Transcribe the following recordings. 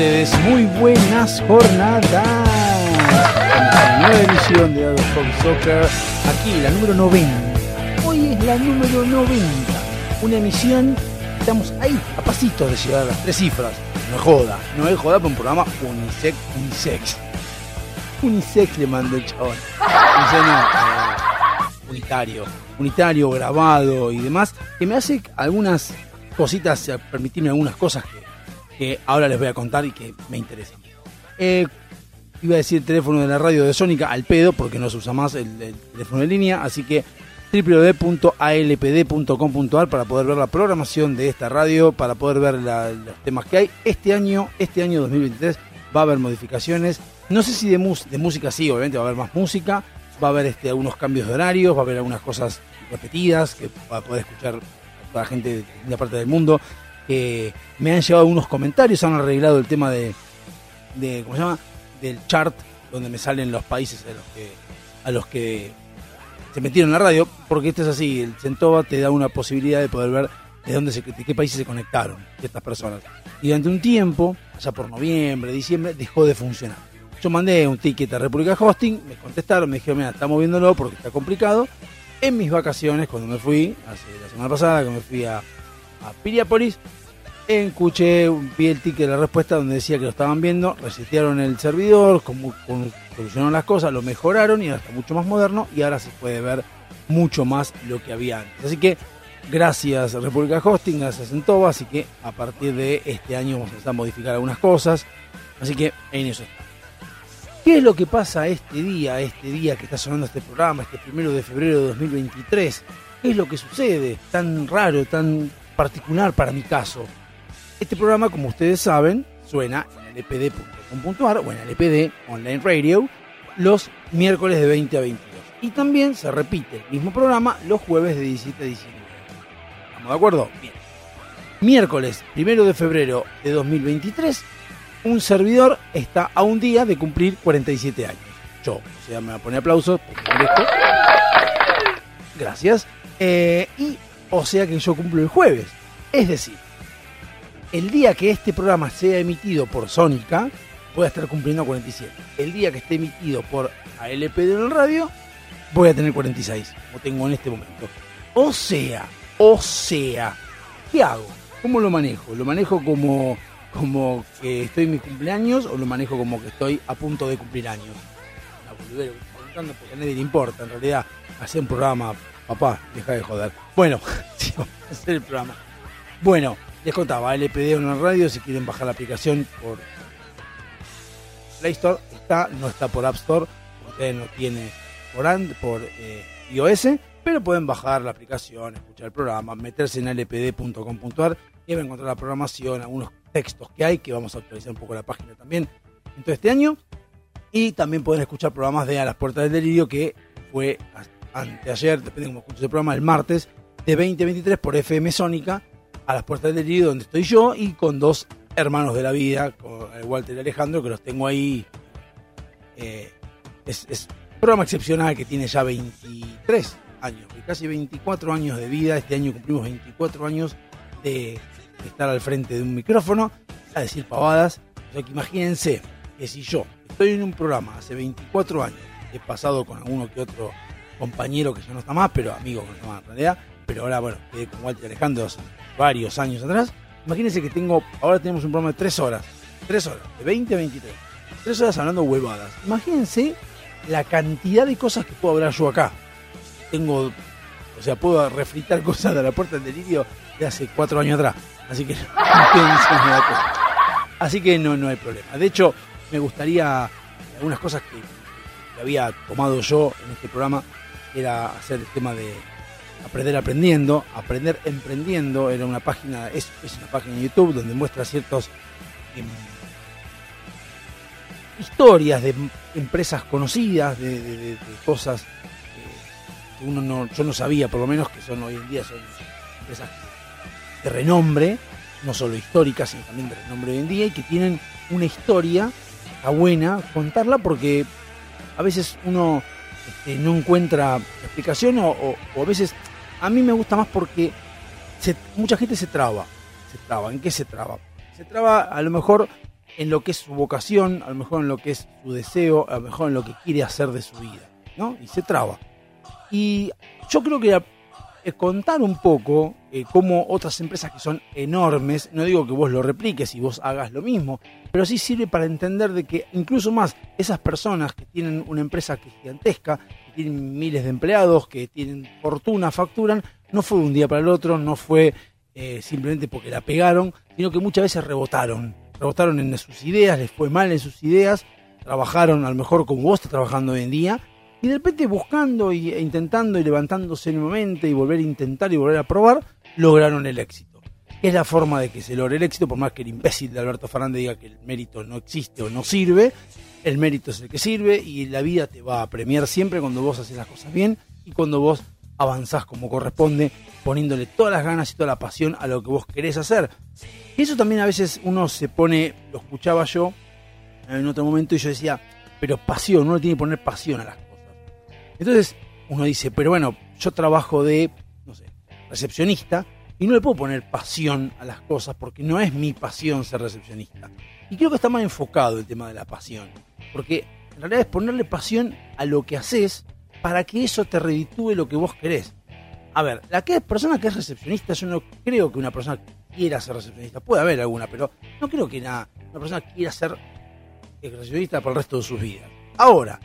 Ustedes muy buenas jornadas. Nueva edición de Hobby Soccer, aquí la número 90. Hoy es la número 90. Una emisión, estamos ahí, a pasitos de llegar a las tres cifras. No es joda, no es joda para un programa unisex. Unisex, unisex le mandó el chabón. Unisex no, eh, unitario, unitario, grabado y demás, que me hace algunas cositas, eh, permitirme algunas cosas que ahora les voy a contar y que me interesan. Eh, iba a decir el teléfono de la radio de Sónica al pedo, porque no se usa más el, el teléfono de línea, así que www.alpd.com.ar para poder ver la programación de esta radio, para poder ver la- los temas que hay. Este año, este año 2023, va a haber modificaciones. No sé si de, mus- de música sí, obviamente va a haber más música, va a haber este, algunos cambios de horarios, va a haber algunas cosas repetidas que va a poder escuchar la gente de la parte del mundo que me han llevado unos comentarios, han arreglado el tema de, ¿cómo se llama? del chart donde me salen los países a los que se metieron en la radio, porque esto es así, el Centova te da una posibilidad de poder ver de dónde se, qué países se conectaron estas personas. Y durante un tiempo, allá por noviembre, diciembre, dejó de funcionar. Yo mandé un ticket a República Hosting, me contestaron, me dijeron, mira, estamos viéndolo porque está complicado. En mis vacaciones, cuando me fui, hace la semana pasada, que me fui a, a Piriápolis, escuché, vi el ticket de la respuesta donde decía que lo estaban viendo, resetearon el servidor, como, solucionaron las cosas, lo mejoraron y ahora está mucho más moderno y ahora se puede ver mucho más lo que había antes. Así que gracias República Hosting, gracias Centova, así que a partir de este año vamos a empezar a modificar algunas cosas, así que en eso está. ¿Qué es lo que pasa este día, este día que está sonando este programa, este primero de febrero de 2023? ¿Qué es lo que sucede tan raro, tan particular para mi caso? Este programa, como ustedes saben, suena en lpd.com.ar o en LPD Online Radio los miércoles de 20 a 22. Y también se repite el mismo programa los jueves de 17 a 19. ¿Estamos de acuerdo? Bien. Miércoles, primero de febrero de 2023, un servidor está a un día de cumplir 47 años. Yo, o sea, me voy a poner aplausos. Gracias. Eh, y, o sea que yo cumplo el jueves. Es decir, el día que este programa sea emitido por Sónica, voy a estar cumpliendo 47. El día que esté emitido por ALP de la radio, voy a tener 46, como tengo en este momento. O sea, o sea, ¿qué hago? ¿Cómo lo manejo? ¿Lo manejo como, como que estoy en mi cumpleaños o lo manejo como que estoy a punto de cumplir años? La estoy preguntando porque a nadie le importa, en realidad, hacer un programa, papá, deja de joder. Bueno, hacer el programa. Bueno, les contaba, LPD en radio, si quieren bajar la aplicación por Play Store, está, no está por App Store, ustedes no tiene por, And- por eh, iOS, pero pueden bajar la aplicación, escuchar el programa, meterse en lpd.com.ar y van a encontrar la programación, algunos textos que hay, que vamos a actualizar un poco la página también en todo este año. Y también pueden escuchar programas de A las Puertas del Delirio, que fue a- anteayer, depende de cómo escuches el programa, el martes de 2023 por FM Sónica, A las Puertas del Delirio, donde estoy yo, y con dos hermanos de la vida, con Walter y Alejandro, que los tengo ahí. Eh, es, es un programa excepcional que tiene ya 23 años, casi 24 años de vida. Este año cumplimos 24 años de estar al frente de un micrófono a decir pavadas. O sea que imagínense que si yo estoy en un programa hace 24 años, he pasado con alguno que otro compañero que ya no está más, pero amigo que no está más en realidad, pero ahora, bueno, quedé con Walter Alejandro hace varios años atrás. Imagínense que tengo, ahora tenemos un programa de 3 horas, 3 horas, de 20 a 23, 3 horas hablando huevadas. Imagínense la cantidad de cosas que puedo hablar yo acá. Tengo, o sea, puedo refritar cosas de la puerta del delirio de hace 4 años atrás. Así que no. Así que no, no hay problema. De hecho, me gustaría algunas cosas que había tomado yo en este programa era hacer el tema de aprender aprendiendo, aprender emprendiendo, era una página, es, es una página de YouTube donde muestra ciertos em, historias de empresas conocidas, de, cosas que uno no, yo no sabía por lo menos que son hoy en día son empresas de renombre, no solo históricas, sino también de renombre hoy en día, y que tienen una historia, está buena contarla porque a veces uno este, no encuentra explicación o, a veces a mí me gusta más porque se- mucha gente se traba. Se. ¿En qué se traba? Se traba a lo mejor en lo que es su vocación, a lo mejor en lo que es su deseo, a lo mejor en lo que quiere hacer de su vida. ¿no? Y se traba. Y yo creo que contar un poco eh, cómo otras empresas que son enormes, no digo que vos lo repliques y vos hagas lo mismo, pero sí sirve para entender de que incluso más esas personas que tienen una empresa que es gigantesca, que tienen miles de empleados, que tienen fortuna, facturan, no fue de un día para el otro, no fue eh, simplemente porque la pegaron, sino que muchas veces rebotaron, rebotaron en sus ideas, les fue mal en sus ideas, trabajaron a lo mejor como vos estás trabajando hoy en día, y de repente buscando e intentando y levantándose nuevamente y volver a intentar y volver a probar, lograron el éxito. Es la forma de que se logre el éxito, por más que el imbécil de Alberto Fernández diga que el mérito no existe o no sirve, el mérito es el que sirve y la vida te va a premiar siempre cuando vos haces las cosas bien y cuando vos avanzás como corresponde, poniéndole todas las ganas y toda la pasión a lo que vos querés hacer. Y eso también a veces uno se pone, lo escuchaba yo en otro momento y yo decía, pero pasión, uno tiene que poner pasión a las cosas. Entonces uno dice, pero bueno, yo trabajo de, recepcionista y no le puedo poner pasión a las cosas porque no es mi pasión ser recepcionista. Y creo que está más enfocado el tema de la pasión, porque en realidad es ponerle pasión a lo que haces para que eso te reditúe lo que vos querés. A ver, la que persona que es recepcionista, yo no creo que una persona quiera ser recepcionista. Puede haber alguna, pero no creo que una, una persona quiera ser recepcionista por el resto de sus vidas. Ahora,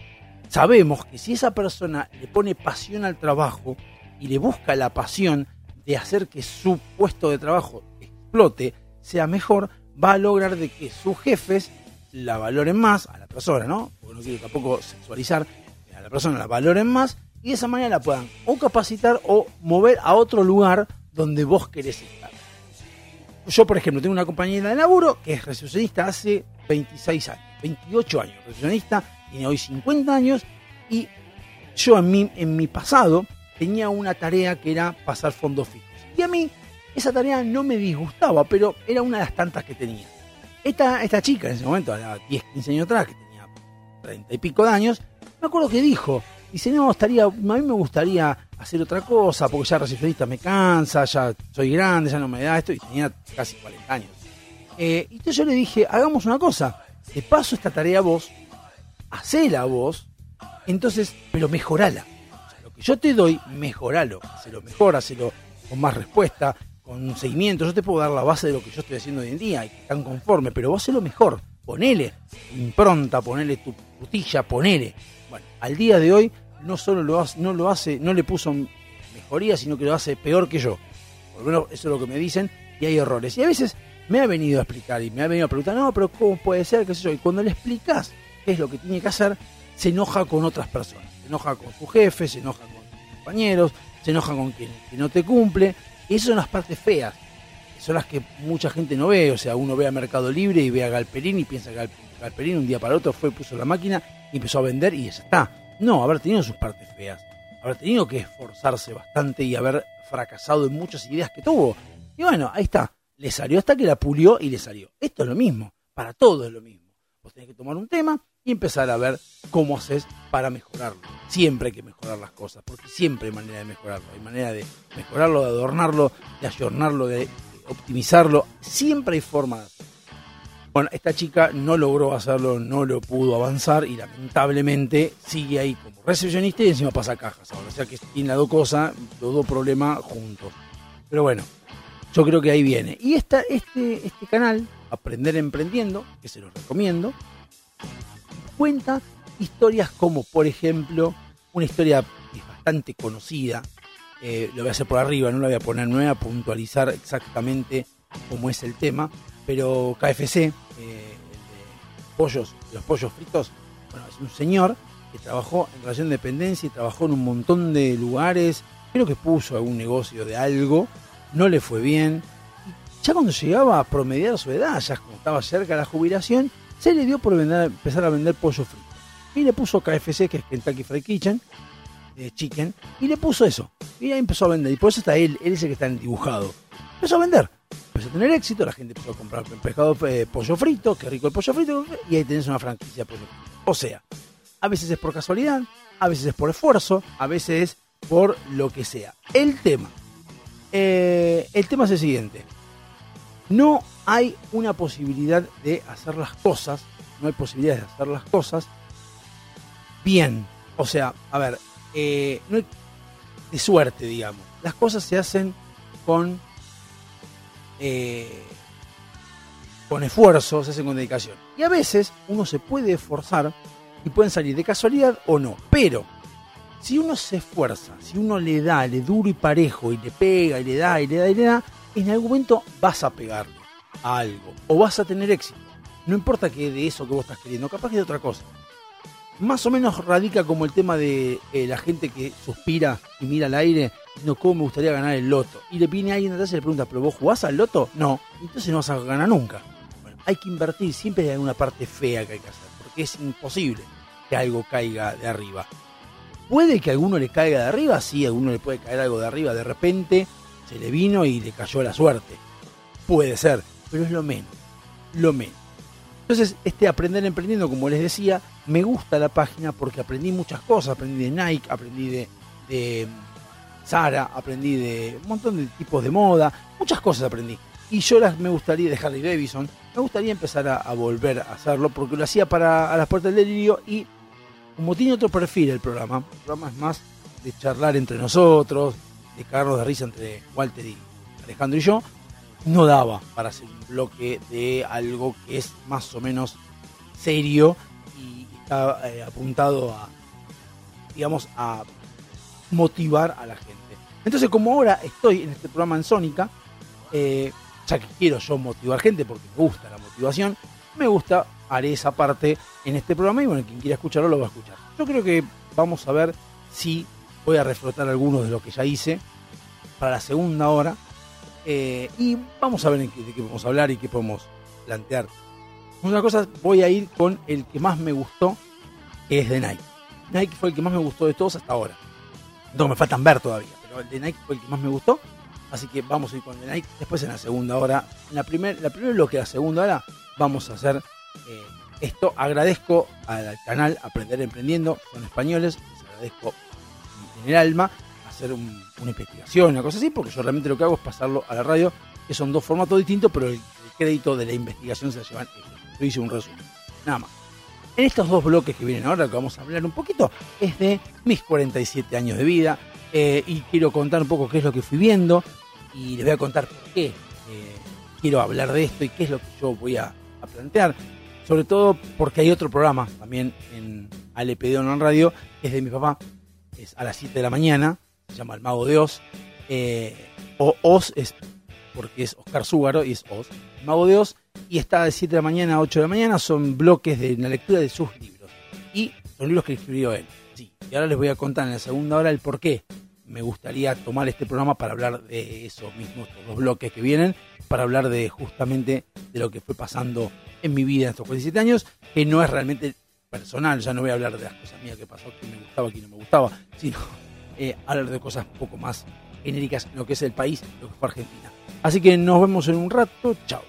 sabemos que si esa persona le pone pasión al trabajo y le busca la pasión de hacer que su puesto de trabajo explote, sea mejor, va a lograr de que sus jefes la valoren más a la persona, ¿no? Porque no quiero tampoco sexualizar, a la persona la valoren más y de esa manera la puedan o capacitar o mover a otro lugar donde vos querés estar. Yo, por ejemplo, tengo una compañera de laburo que es recepcionista hace 26 años, 28 años, recepcionista, tiene hoy 50 años y yo en mi, en mi pasado tenía una tarea que era pasar fondos fijos. Y a mí esa tarea no me disgustaba, pero era una de las tantas que tenía. Esta, esta chica en ese momento, a 10, 15 años atrás, que tenía 30 y pico de años, me acuerdo que dijo, dice, no, estaría, a mí me gustaría hacer otra cosa, porque ya recepcionista me cansa, ya soy grande, ya no me da esto, y tenía casi 40 años. Eh, entonces yo le dije, hagamos una cosa, te paso esta tarea a vos, hacela a vos, entonces, pero mejorala. Yo te doy, mejoralo, hacelo mejor, hacelo con más respuesta, con un seguimiento. Yo te puedo dar la base de lo que yo estoy haciendo hoy en día y que están conforme, pero vos hacelo mejor. Ponele impronta, ponele tu frutilla, ponele. Bueno, al día de hoy no solo lo hace, no lo hace, no le puso mejoría, sino que lo hace peor que yo. Por lo menos eso es lo que me dicen y hay errores. Y a veces me ha venido a explicar y me ha venido a preguntar, no, pero ¿cómo puede ser? ¿Qué sé yo? Y cuando le explicas qué es lo que tiene que hacer, se enoja con otras personas. Se enoja con su jefe, se enoja con sus compañeros, se enoja con quien, quien no te cumple. Y esas son las partes feas. Son las que mucha gente no ve. O sea, uno ve a Mercado Libre y ve a Galperín y piensa que Gal- Galperín un día para otro fue, puso la máquina y empezó a vender y ya está. No, haber tenido sus partes feas. Haber tenido que esforzarse bastante y haber fracasado en muchas ideas que tuvo. Y bueno, ahí está. Le salió hasta que la pulió y le salió. Esto es lo mismo. Para todo es lo mismo. Vos tenés que tomar un tema y empezar a ver cómo haces para mejorarlo. Siempre hay que mejorar las cosas, porque siempre hay manera de mejorarlo. Hay manera de mejorarlo, de adornarlo, de ayornarlo, de optimizarlo. Siempre hay forma de hacerlo. Bueno, esta chica no logró hacerlo, no lo pudo avanzar y lamentablemente sigue ahí como recepcionista y encima pasa cajas ahora. O sea que tiene las dos cosas, los dos problemas juntos. Pero bueno, yo creo que ahí viene. Y esta, este, este canal, Aprender Emprendiendo, que se los recomiendo, cuenta historias como, por ejemplo, una historia que es bastante conocida. eh, lo voy a hacer por arriba, no la voy a poner, no puntualizar exactamente cómo es el tema, pero KFC, eh, pollos, los pollos fritos, bueno, es un señor que trabajó en relación de dependencia y trabajó en un montón de lugares. Creo que puso algún negocio de algo, no le fue bien. Ya cuando llegaba a promediar su edad, ya como estaba cerca de la jubilación, se le dio por empezar a vender pollo frito. Y le puso KFC, que es Kentucky Fried Kitchen, de Chicken, y le puso eso. Y ahí empezó a vender. Y por eso está él, él es el que está en dibujado. Empezó a vender. Empezó a tener éxito, la gente empezó a comprar pescado, eh, pollo frito, qué rico el pollo frito, y ahí tenés una franquicia pollo frito. O sea, a veces es por casualidad, a veces es por esfuerzo, a veces es por lo que sea. El tema. eh, el tema es el siguiente. No hay una posibilidad de hacer las cosas, no hay posibilidad de hacer las cosas bien. O sea, a ver, eh, no hay de suerte, digamos. Las cosas se hacen con eh, con esfuerzo, se hacen con dedicación. Y a veces uno se puede esforzar y pueden salir de casualidad o no. Pero si uno se esfuerza, si uno le da, le duro y parejo y le pega y le da y le da y le da, en algún momento vas a pegarle a algo o vas a tener éxito. No importa que de eso que vos estás queriendo, capaz que de otra cosa. Más o menos radica como el tema de eh, la gente que suspira y mira al aire diciendo cómo me gustaría ganar el loto. Y le viene alguien atrás y le pregunta, ¿pero vos jugás al loto? No, entonces no vas a ganar nunca. Hay que invertir, siempre hay alguna parte fea que hay que hacer, porque es imposible que algo caiga de arriba. Puede que a alguno le caiga de arriba, sí, a alguno le puede caer algo de arriba, de repente se le vino y le cayó la suerte. Puede ser, pero es lo menos, lo menos. Entonces, este Aprender Emprendiendo, como les decía, me gusta la página porque aprendí muchas cosas. Aprendí de Nike, aprendí de, de Zara, aprendí de un montón de tipos de moda, muchas cosas aprendí. Y yo las me gustaría, de Harley Davidson, me gustaría empezar a, volver a hacerlo porque lo hacía para a las puertas del delirio y como tiene otro perfil el programa, el programa es más de charlar entre nosotros, de cagarnos de risa entre Walter y Alejandro y yo, no daba para un bloque de algo que es más o menos serio y está eh, apuntado a, digamos, a motivar a la gente. Entonces, como ahora estoy en este programa en Sónica, eh, ya que quiero yo motivar gente porque me gusta la motivación, me gusta, haré esa parte en este programa y bueno, quien quiera escucharlo lo va a escuchar. Yo creo que vamos a ver si voy a reflotar algunos de lo que ya hice para la segunda hora eh, y vamos a ver qué, de qué podemos hablar y qué podemos plantear. Una cosa, voy a ir con el que más me gustó, que es de Nike. Nike fue el que más me gustó de todos hasta ahora. No, me faltan ver todavía, pero el de Nike fue el que más me gustó. Así que vamos a ir con el de Nike. Después en la segunda hora, en la primera la primer bloque, la segunda hora, vamos a hacer eh, esto. Agradezco al canal Aprender Emprendiendo, son españoles, les agradezco en el alma hacer un- una investigación, una cosa así, porque yo realmente lo que hago es pasarlo a la radio, que son dos formatos distintos, pero el, crédito de la investigación se la llevan. Yo hice un resumen, nada más. En estos dos bloques que vienen ahora, que vamos a hablar un poquito, es de mis 47 años de vida, eh, y quiero contar un poco qué es lo que fui viendo, y les voy a contar por qué eh, quiero hablar de esto y qué es lo que yo voy a, a plantear. Sobre todo porque hay otro programa también en ALPD en Radio, que es de mi papá, es a las 7 de la mañana, se llama El Mago de Oz. Eh, o Oz es porque es Oscar Zúgaro y es Oz. El Mago de Oz. Y está de 7 de la mañana a 8 de la mañana. Son bloques de la lectura de sus libros. Y son libros que escribió él. Sí. Y ahora les voy a contar en la segunda hora el por qué me gustaría tomar este programa para hablar de esos mismos dos bloques que vienen, para hablar de justamente de lo que fue pasando en mi vida en estos 47 años, que no es realmente personal, ya no voy a hablar de las cosas mías que pasó, que me gustaba, que no me gustaba, sino eh, hablar de cosas un poco más genéricas en lo que es el país, lo que fue Argentina. Así que nos vemos en un rato, chao.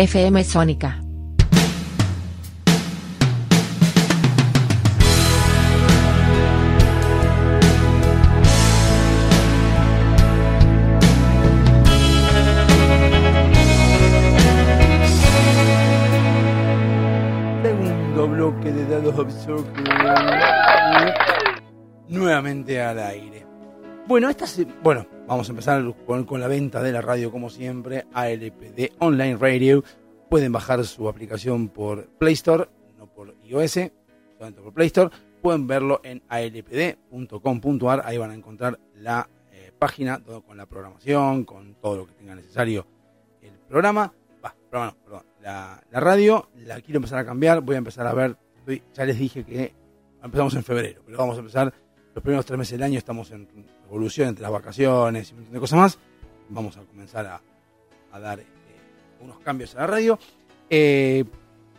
FM Sónica. Bueno, esta bueno, vamos a empezar con, la venta de la radio como siempre, ALPD Online Radio. Pueden bajar su aplicación por Play Store, no por iOS, solamente por Play Store. Pueden verlo en alpd.com.ar, ahí van a encontrar la eh, página todo con la programación, con todo lo que tenga necesario el programa. Va, programa no, perdón, la, la radio, la quiero empezar a cambiar, voy a empezar a ver, ya les dije que empezamos en febrero, pero vamos a empezar los primeros tres meses del año, estamos en evolución entre las vacaciones y un montón de cosas más, vamos a comenzar a, dar este, unos cambios a la radio. Eh,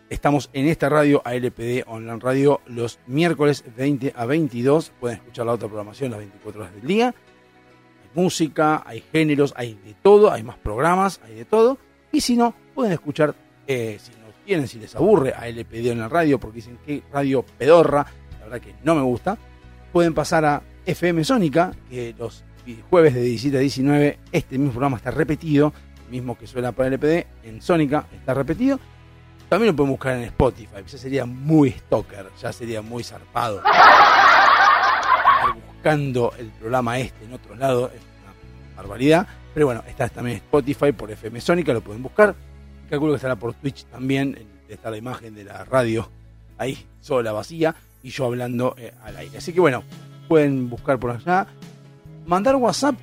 estamos en esta radio, ALPD Online Radio, los miércoles 20 a 22, pueden escuchar la otra programación las 24 horas del día, hay música, hay géneros, hay de todo, hay más programas, hay de todo. Y si no, pueden escuchar, eh, si no quieren, si les aburre a LPD en la radio, porque dicen que radio pedorra, la verdad que no me gusta, pueden pasar a FM Sónica, que los jueves de 17 a 19, este mismo programa está repetido, mismo que suena para LPD, en Sónica está repetido. También lo pueden buscar en Spotify, ya sería muy stalker, ya sería muy zarpado. Estar buscando el programa este en otro lado es una barbaridad. Pero bueno, está también Spotify por FM Sónica, lo pueden buscar. Calculo que estará por Twitch también, está la imagen de la radio ahí sola, vacía, y yo hablando eh, al aire. Así que bueno, pueden buscar por allá, mandar WhatsApp,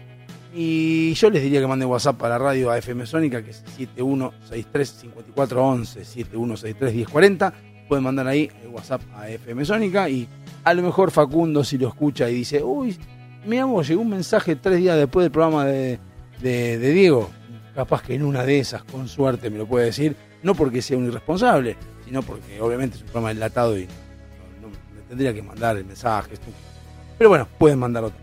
y yo les diría que manden WhatsApp para la radio a FM Sónica, que es 7163-5411, 7163-1040. Pueden mandar ahí el WhatsApp a FM Sónica, y a lo mejor Facundo, si lo escucha y dice, uy, mira vos, llegó un mensaje tres días después del programa de, de, Diego. Capaz que en una de esas, con suerte, me lo puede decir. No porque sea un irresponsable, sino porque obviamente es un programa enlatado y no, me tendría que mandar el mensaje. Pero bueno, pueden mandar otro.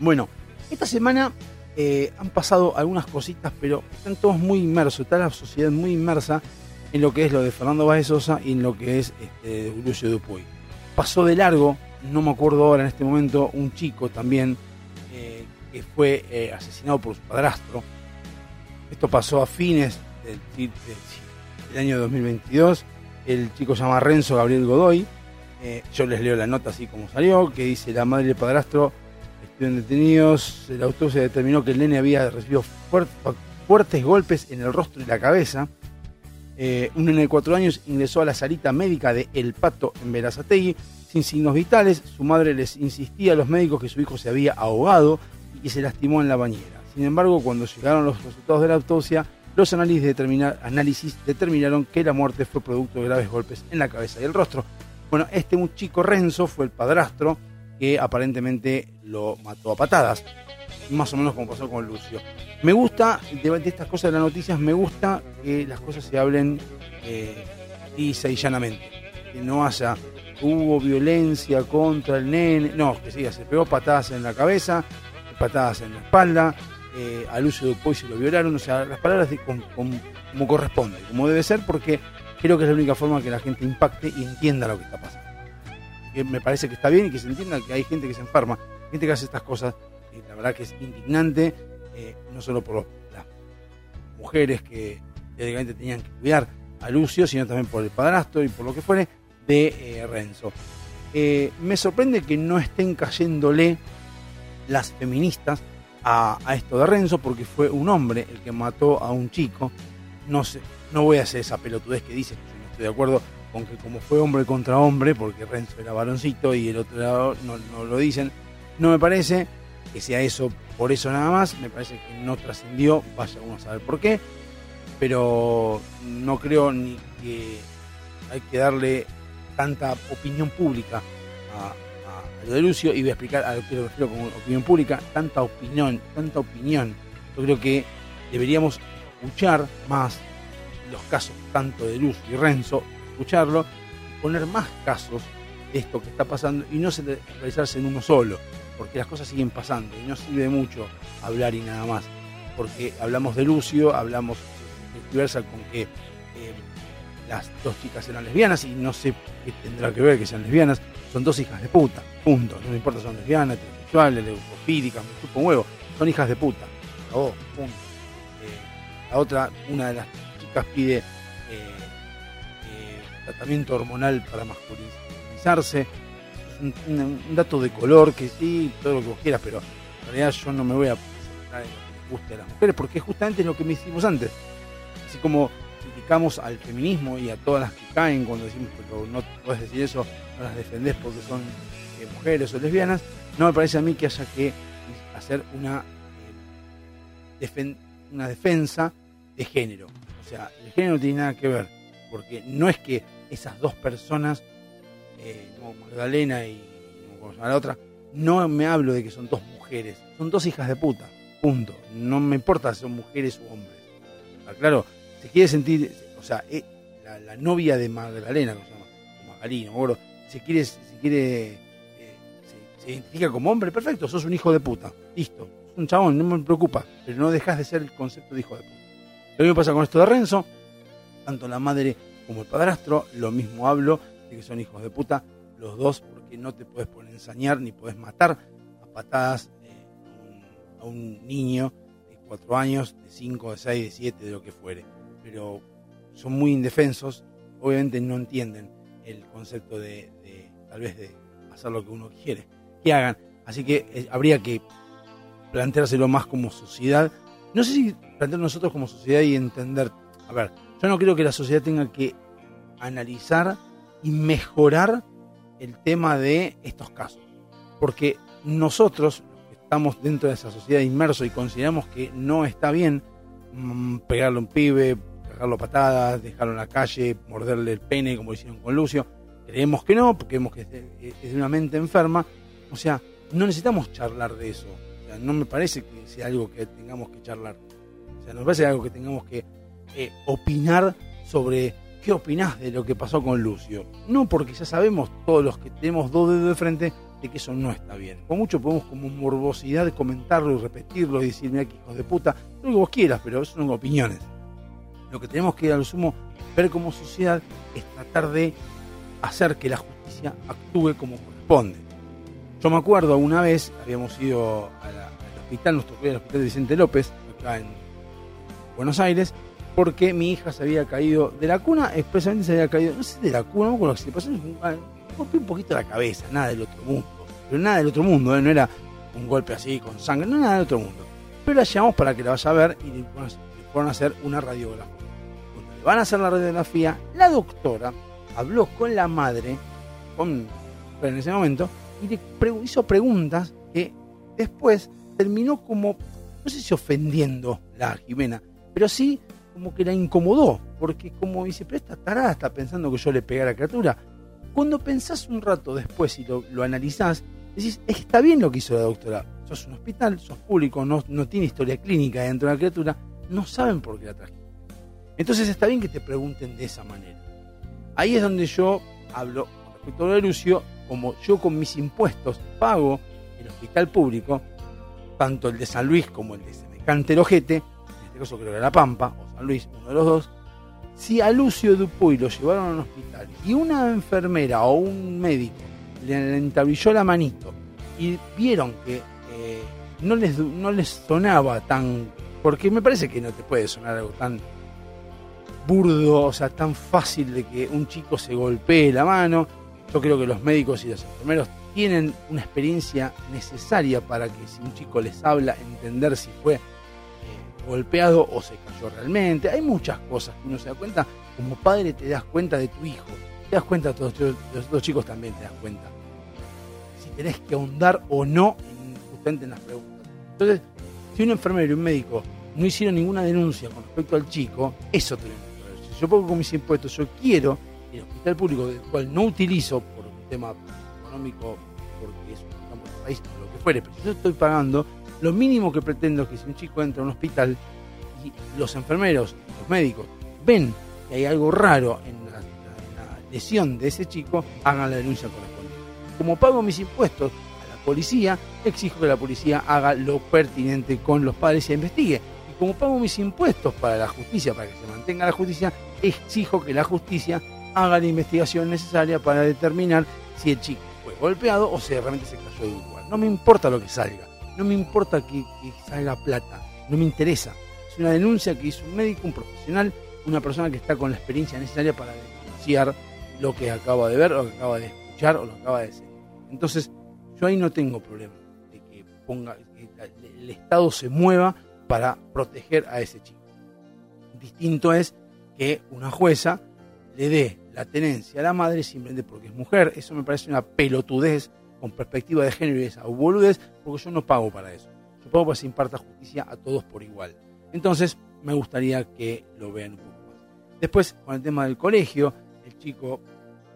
Bueno, esta semana eh, han pasado algunas cositas, pero están todos muy inmersos. Está la sociedad muy inmersa en lo que es lo de Fernando Báez Sosa y en lo que es este, Lucio Dupuy. Pasó de largo, no me acuerdo ahora en este momento, un chico también eh, que fue eh, asesinado por su padrastro. Esto pasó a fines del, del- del año 2022. El chico se llama Renzo Gabriel Godoy. Eh, yo les leo la nota así como salió, que dice la madre y el padrastro estuvieron detenidos. La autopsia determinó que el nene había recibido fuert- fuertes golpes en el rostro y la cabeza. Eh, un nene de cuatro años ingresó a la salita médica de El Pato en Verazategui sin signos vitales. Su madre les insistía a los médicos que su hijo se había ahogado y que se lastimó en la bañera. Sin embargo, cuando llegaron los resultados de la autopsia, los análisis determinaron que la muerte fue producto de graves golpes en la cabeza y el rostro. Bueno, este un chico Renzo fue el padrastro que aparentemente lo mató a patadas, más o menos como pasó con Lucio. Me gusta, de, estas cosas de las noticias, me gusta que las cosas se hablen eh, y llanamente. Que no haya, hubo violencia contra el nene, no, que sí, se pegó patadas en la cabeza, patadas en la espalda, eh, a Lucio Dupuy se lo violaron, o sea, las palabras de- com- como corresponde, como debe ser, porque creo que es la única forma que la gente impacte y entienda lo que está pasando. me parece que está bien y que se entienda que hay gente que se enferma, gente que hace estas cosas, y la verdad que es indignante, eh, no solo por las mujeres que teóricamente tenían que cuidar a Lucio, sino también por el padrastro y por lo que fuere de eh, Renzo. Eh, me sorprende que no estén cayéndole las feministas a, a esto de Renzo porque fue un hombre el que mató a un chico. No sé, no voy a hacer esa pelotudez que dice, que yo no estoy de acuerdo con que como fue hombre contra hombre, porque Renzo era varoncito y el otro lado no, no lo dicen, no me parece que sea eso por eso nada más, me parece que no trascendió, vaya uno a saber por qué, pero no creo ni que hay que darle tanta opinión pública a, a lo de Lucio. Y voy a explicar a lo que me refiero con opinión pública, tanta opinión, tanta opinión. Yo creo que deberíamos escuchar más los casos tanto de Lucio y Renzo, escucharlo poner más casos de esto que está pasando y no centralizarse en uno solo, porque las cosas siguen pasando y no sirve mucho hablar y nada más, porque hablamos de Lucio, hablamos diversa con que eh, las dos chicas eran lesbianas y no sé qué tendrá que ver que sean lesbianas, son dos hijas de puta, punto, no me importa son lesbianas, heterosexuales, leucofílicas, me chupo un huevo, son hijas de puta, acabó, punto. Eh, la otra, una de las chicas pide eh, eh, tratamiento hormonal para masculinizarse, es un, dato de color que sí, todo lo que vos quieras, pero en realidad yo no me voy a centrar en lo que guste a las mujeres, porque es justamente lo que me hicimos antes. Así como criticamos al feminismo y a todas las que caen cuando decimos pero no puedes decir eso, no las defendés porque son eh, mujeres o lesbianas, no me parece a mí que haya que hacer una, defen- una defensa de género. O sea, el género no tiene nada que ver, porque no es que esas dos personas, eh, como Magdalena y la otra, no me hablo de que son dos mujeres, son dos hijas de puta, punto. No me importa si son mujeres u hombres. Ah, Claro, se quiere sentir, o sea, eh, la, novia de Magdalena, que se llama o Magalí, no me acuerdo, se quiere, se quiere, eh, se, identifica como hombre, perfecto, sos un hijo de puta, listo, un chabón, no me preocupa, pero no dejas de ser el concepto de hijo de puta. Lo mismo pasa con esto de Renzo, tanto la madre como el padrastro, lo mismo hablo de que son hijos de puta, los dos, porque no te puedes poner a ensañar ni puedes matar a patadas eh, a, un, niño de cuatro años, de cinco, de seis, de siete, de lo que fuere. Pero son muy indefensos, obviamente no entienden el concepto de, de, tal vez de hacer lo que uno quiere que hagan. Así que eh, habría que planteárselo más como sociedad. No sé si plantear nosotros como sociedad y entender. A ver, yo no creo que la sociedad tenga que analizar y mejorar el tema de estos casos. Porque nosotros que estamos dentro de esa sociedad inmerso y consideramos que no está bien mm, pegarle a un pibe, pegarlo a patadas, dejarlo en la calle, morderle el pene como hicieron con Lucio. Creemos que no, porque creemos que es de, es de una mente enferma. O sea, no necesitamos charlar de eso. No me parece que sea algo que tengamos que charlar. O sea, nos parece algo que tengamos que eh, opinar sobre qué opinás de lo que pasó con Lucio. No porque ya sabemos todos los que tenemos dos dedos de frente de que eso no está bien. Con mucho podemos como morbosidad comentarlo y repetirlo y decir, mira que hijos de puta, lo que vos quieras, pero eso son opiniones. Lo que tenemos que a lo sumo ver como sociedad es tratar de hacer que la justicia actúe como corresponde. Yo me acuerdo una vez, habíamos ido a la- hospital, nos tocó ir al hospital Vicente López, acá en Buenos Aires, porque mi hija se había caído de la cuna, expresamente se había caído, no sé de la cuna, no me acuerdo si le pasó, un golpe un poquito la cabeza, nada del otro mundo, pero nada del otro mundo, ¿eh? no era un golpe así con sangre, no nada del otro mundo. Pero la llamamos para que la vaya a ver y le fueron a- hacer una radiografía. Cuando le van a hacer la radiografía, la doctora habló con la madre, con en ese momento, y le hizo preguntas que después terminó como, no sé si ofendiendo la Jimena, pero sí como que la incomodó, porque como dice, pero esta tarada está pensando que yo le pegué a la criatura. Cuando pensás un rato después y lo, lo analizás, decís, "Es que está bien lo que hizo la doctora. Sos un hospital, sos público, no, no tiene historia clínica dentro de la criatura, no saben por qué la trajiste. Entonces está bien que te pregunten de esa manera. Ahí es donde yo hablo respecto a lo de Lucio, como yo con mis impuestos pago el hospital público, tanto el de San Luis como el de semejante ojete, en este caso creo que era La Pampa o San Luis, uno de los dos, si a Lucio Dupuy lo llevaron a un hospital y una enfermera o un médico le, entablilló la manito y vieron que eh, no, les, no les sonaba tan... Porque me parece que no te puede sonar algo tan burdo, o sea, tan fácil de que un chico se golpee la mano. Yo creo que los médicos y los enfermeros tienen una experiencia necesaria para que si un chico les habla, entender si fue eh, golpeado o se cayó realmente. Hay muchas cosas que uno se da cuenta. Como padre te das cuenta de tu hijo. Te das cuenta, todos los, los chicos también te das cuenta. Si tenés que ahondar o no en, justamente en las preguntas. Entonces, si un enfermero y un médico no hicieron ninguna denuncia con respecto al chico, eso tenemos que ver. Si yo pongo con mis impuestos, yo quiero el hospital público, del cual no utilizo por un tema económico, porque es un campo del país, lo que fuere, pero si yo estoy pagando, lo mínimo que pretendo es que si un chico entra a un hospital y los enfermeros, los médicos, ven que hay algo raro en la, lesión de ese chico, hagan la denuncia correspondiente. Como pago mis impuestos a la policía, exijo que la policía haga lo pertinente con los padres y investigue. Y como pago mis impuestos para la justicia, para que se mantenga la justicia, exijo que la justicia haga la investigación necesaria para determinar si el chico fue golpeado o si realmente se cayó de un lugar. No me importa lo que salga, no me importa que, salga plata, no me interesa. Es una denuncia que hizo un médico, un profesional, una persona que está con la experiencia necesaria para denunciar lo que acaba de ver, lo que acaba de escuchar o lo que acaba de decir. Entonces, yo ahí no tengo problema de que ponga que el Estado se mueva para proteger a ese chico. Distinto es que una jueza le dé la tenencia a la madre simplemente porque es mujer. Eso me parece una pelotudez con perspectiva de género y esa boludez, porque yo no pago para eso. Yo pago para que se imparta justicia a todos por igual. Entonces, me gustaría que lo vean un poco más. Después, con el tema del colegio, el chico,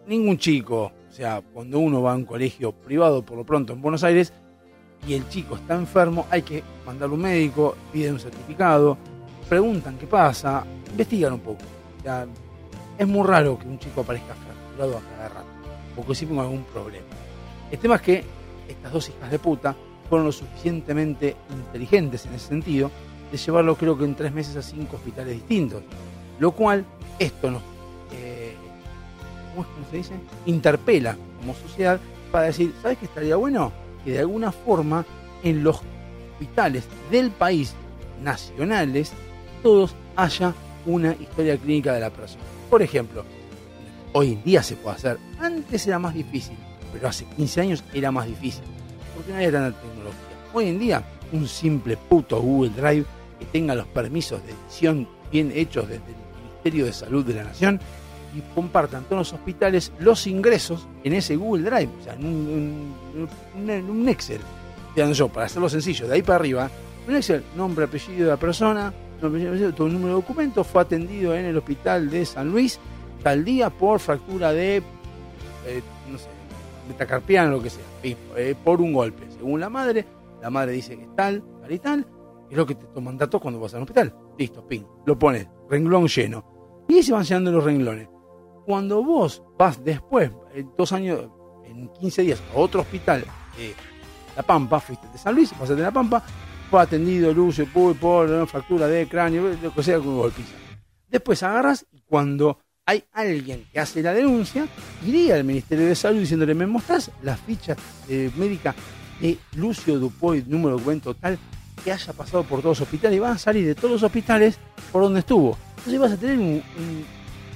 ningún chico, o sea, cuando uno va a un colegio privado, por lo pronto en Buenos Aires, y el chico está enfermo, hay que mandarle un médico, piden un certificado, preguntan qué pasa, investigan un poco. Es muy raro que un chico aparezca fracturado a cada rato, porque siempre con algún problema. El tema es que estas dos hijas de puta fueron lo suficientemente inteligentes en ese sentido de llevarlo creo que en tres meses a cinco hospitales distintos. Lo cual esto nos, eh, ¿cómo se dice? Interpela como sociedad para decir, ¿sabes qué estaría bueno? Que de alguna forma en los hospitales del país, nacionales, todos haya una historia clínica de la persona. Por ejemplo, hoy en día se puede hacer, antes era más difícil, pero hace 15 años era más difícil, porque no había tanta tecnología. Hoy en día, un simple puto Google Drive que tenga los permisos de edición bien hechos desde el Ministerio de Salud de la Nación y compartan todos los hospitales los ingresos en ese Google Drive, o sea, en un, un- un- un Excel. Yo, para hacerlo sencillo, de ahí para arriba, un Excel, nombre, apellido de la persona, el número de documento, fue atendido en el hospital de San Luis tal día por fractura de, eh, no sé, metacarpiano, lo que sea, eh, por un golpe. Según la madre, la madre dice que es tal, tal y tal, es lo que te toman datos cuando vas al hospital. Listo, ping, lo pones, renglón lleno. Y se van llenando los renglones. Cuando vos vas después, en dos años, en 15 días, a otro hospital de La Pampa, fuiste de San Luis, pasaste de La Pampa, fue atendido por una fractura de cráneo, lo que sea, con golpiza. Después agarras y cuando hay alguien que hace la denuncia, iría al Ministerio de Salud diciéndole, ¿me mostrás la ficha eh, médica de Lucio Dupoy, número de documento tal, que haya pasado por todos los hospitales? Y van a salir de todos los hospitales por donde estuvo. Entonces vas a tener un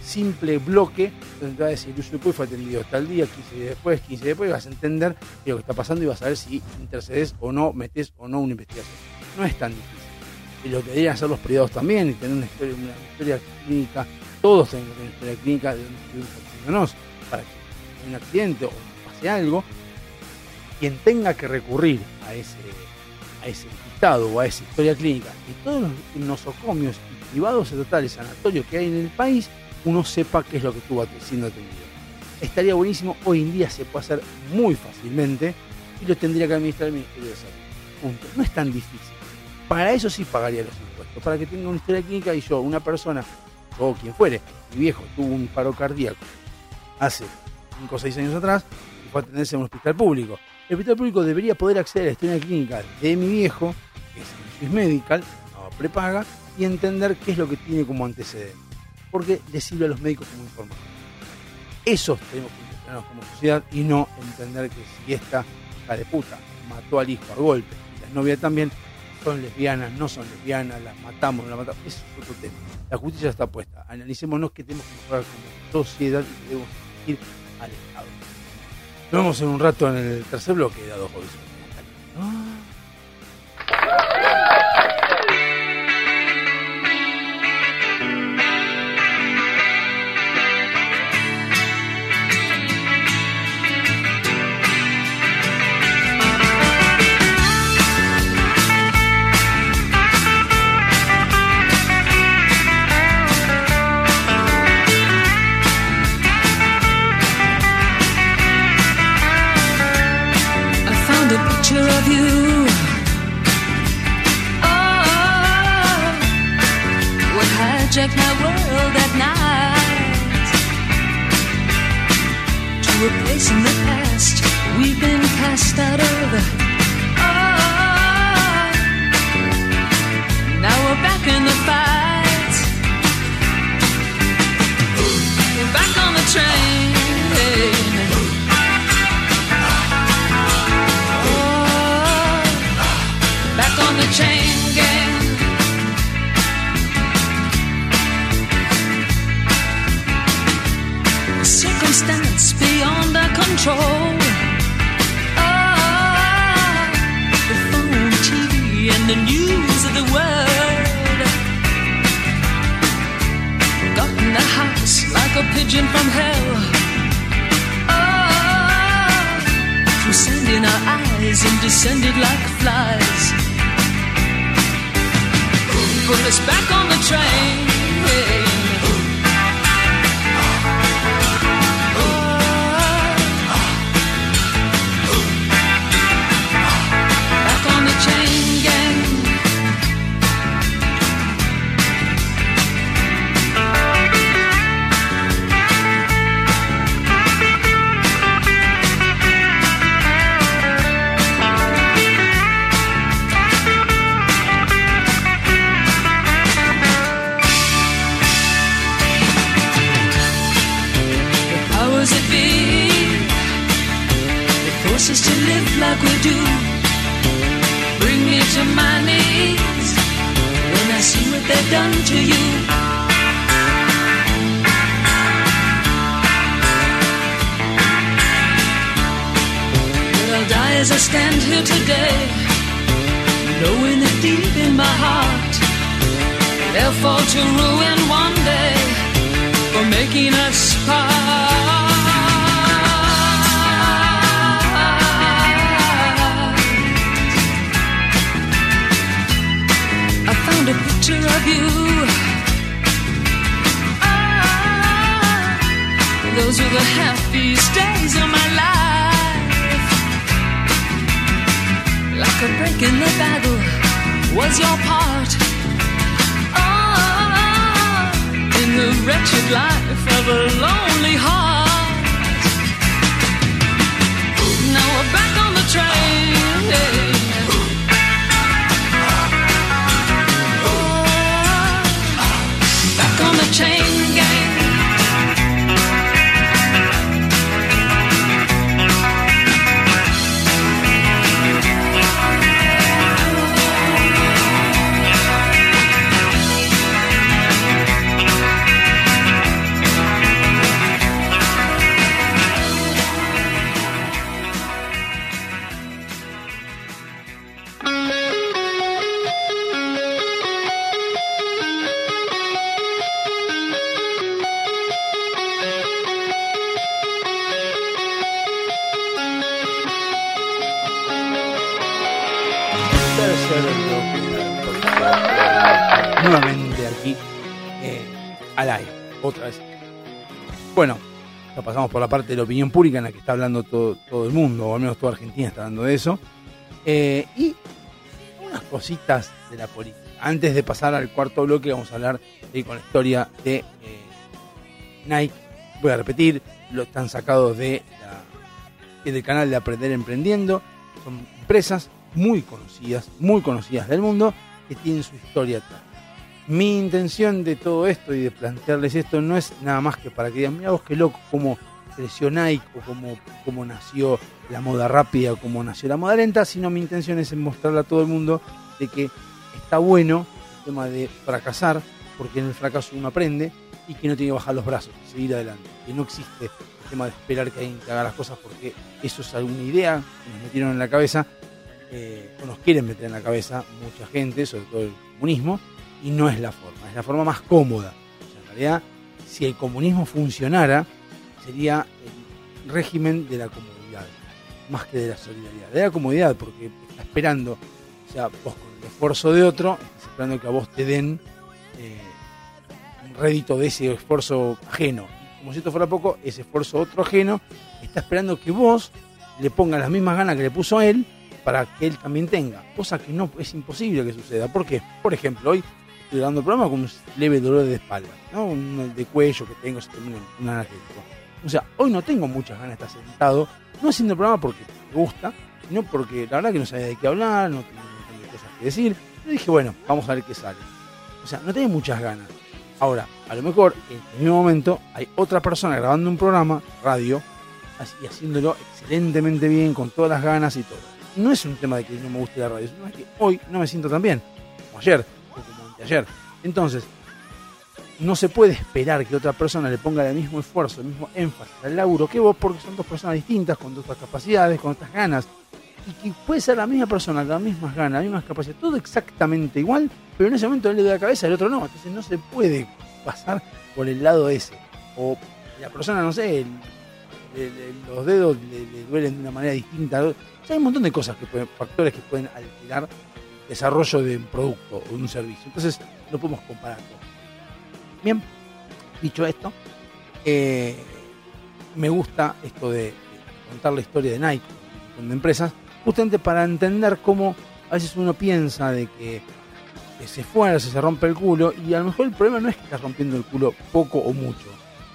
simple bloque donde te va a decir, Dupoy fue atendido tal día, 15 días después, 15 días después, vas a entender lo que está pasando y vas a ver si intercedes o no, metes o no una investigación. No es tan difícil. Y lo que deberían hacer los privados también, y tener una historia, clínica, todos tienen que tener una historia clínica de un para que haya un accidente o pase algo, quien tenga que recurrir a ese, a ese o a esa historia clínica y todos los nosocomios y privados estatales sanatorios que hay en el país, uno sepa qué es lo que estuvo siendo atendido. Estaría buenísimo, hoy en día se puede hacer muy fácilmente y lo tendría que administrar el Ministerio de Salud. Punto. No es tan difícil. Para eso sí pagaría los impuestos, para que tenga una historia clínica y yo, una persona, o quien fuere, mi viejo tuvo un paro cardíaco hace 5 o 6 años atrás y fue a atenderse en un hospital público. El hospital público debería poder acceder a la historia clínica de mi viejo, que es el Swiss Medical, no prepaga, y entender qué es lo que tiene como antecedente. Porque le a los médicos como información. Eso tenemos que funcionamos como sociedad y no entender que si esta hija de puta mató al hijo a golpe y la novia también son lesbianas, no son lesbianas, las matamos, no las matamos, ese es otro tema. La justicia está puesta. Analicémonos que tenemos que mejorar como sociedad y debemos ir al Estado. Nos vemos en un rato en el tercer bloque de Dado a pigeon from hell. Oh, through sand in our eyes and descended like flies. Put us back on the train. Oh, today, knowing that deep in my heart they'll fall to ruin one day for making us part. I found a picture of you. Ah, those were the happiest days of my life. Like a break in the battle was your part. Oh, in the wretched life of a lonely heart. Now we're back on the train. Oh, back on the chain por la parte de la opinión pública en la que está hablando todo, todo el mundo, o al menos toda Argentina está hablando de eso. Eh, y unas cositas de la política. Antes de pasar al cuarto bloque, vamos a hablar con la historia de eh, Nike. Voy a repetir, lo están sacados de la- del canal de Aprender Emprendiendo. Son empresas muy conocidas, muy conocidas del mundo, que tienen su historia atrás. Mi intención de todo esto y de plantearles esto no es nada más que para que digan, mira vos qué loco, cómo creció Nike o cómo, nació la moda rápida o cómo nació la moda lenta, sino mi intención es mostrarle a todo el mundo de que está bueno el tema de fracasar, porque en el fracaso uno aprende y que no tiene que bajar los brazos, seguir adelante, que no existe el tema de esperar que alguien te haga las cosas porque eso es alguna idea que nos metieron en la cabeza eh, o nos quieren meter en la cabeza mucha gente, sobre todo el comunismo, y no es la forma, es la forma más cómoda. En realidad, si el comunismo funcionara, sería el régimen de la comodidad, más que de la solidaridad. De la comodidad, porque está esperando, o sea, vos con el esfuerzo de otro, estás esperando que a vos te den eh, un rédito de ese esfuerzo ajeno. Como si esto fuera poco, ese esfuerzo otro ajeno está esperando que vos le pongas las mismas ganas que le puso a él para que él también tenga. Cosa que no es imposible que suceda. ¿Por qué? Por ejemplo, hoy estoy dando programa con un leve dolor de espalda, ¿no? Un de cuello que tengo, se termina un analgésico. O sea, hoy no tengo muchas ganas de estar sentado, no haciendo el programa porque me gusta, sino porque la verdad que no sabía de qué hablar, no tenía cosas que decir. Y dije, bueno, vamos a ver qué sale. O sea, no tenía muchas ganas. Ahora, a lo mejor en el mismo momento hay otra persona grabando un programa, radio, y haciéndolo excelentemente bien, con todas las ganas y todo. No es un tema de que no me guste la radio, sino que hoy no me siento tan bien, como ayer, o como anteayer. Entonces, no se puede esperar que otra persona le ponga el mismo esfuerzo, el mismo énfasis al laburo que vos, porque son dos personas distintas, con otras capacidades, con otras ganas. Y que puede ser la misma persona, las mismas ganas, las mismas capacidades, todo exactamente igual, pero en ese momento él le da la cabeza, el otro no. Entonces no se puede pasar por el lado ese. O la persona, no sé, los dedos le, le duelen de una manera distinta. O sea, hay un montón de cosas, que pueden, factores que pueden alterar el desarrollo de un producto o de un servicio. Entonces no podemos comparar cosas. Bien, dicho esto, eh, me gusta esto de, contar la historia de Nike de empresas, justamente para entender cómo a veces uno piensa de que, que se esfuerza, se rompe el culo, y a lo mejor el problema no es que estás rompiendo el culo poco o mucho,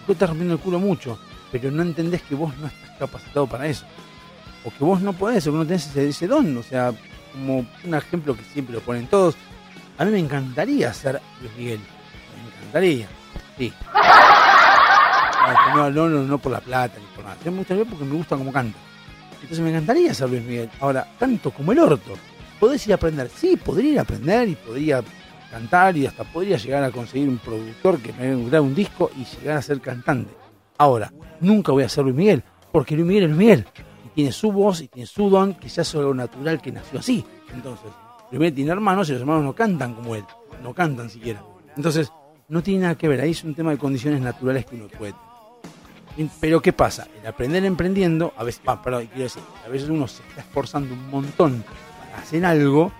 tú estás rompiendo el culo mucho, pero no entendés que vos no estás capacitado para eso, o que vos no podés, o que no tenés ese, ese don, o sea, como un ejemplo que siempre lo ponen todos, a mí me encantaría ser Luis Miguel, encantaría, sí. No, no, no, por la plata ni por nada. Me gusta porque me gusta como canta. Entonces me encantaría ser Luis Miguel. Ahora, canto como el orto. ¿Podés ir a aprender? Sí, podría ir a aprender y podría cantar y hasta podría llegar a conseguir un productor que me grabara un disco y llegar a ser cantante. Ahora, nunca voy a ser Luis Miguel, porque Luis Miguel es Miguel. Y tiene su voz y tiene su don, que ya es algo natural que nació así. Entonces, Luis Miguel tiene hermanos y los hermanos no cantan como él. No cantan siquiera. Entonces, no tiene nada que ver. Ahí es un tema de condiciones naturales que uno puede. Pero ¿qué pasa? El aprender emprendiendo, a veces, ah, perdón, quiero decir, a veces uno se está esforzando un montón para hacer algo,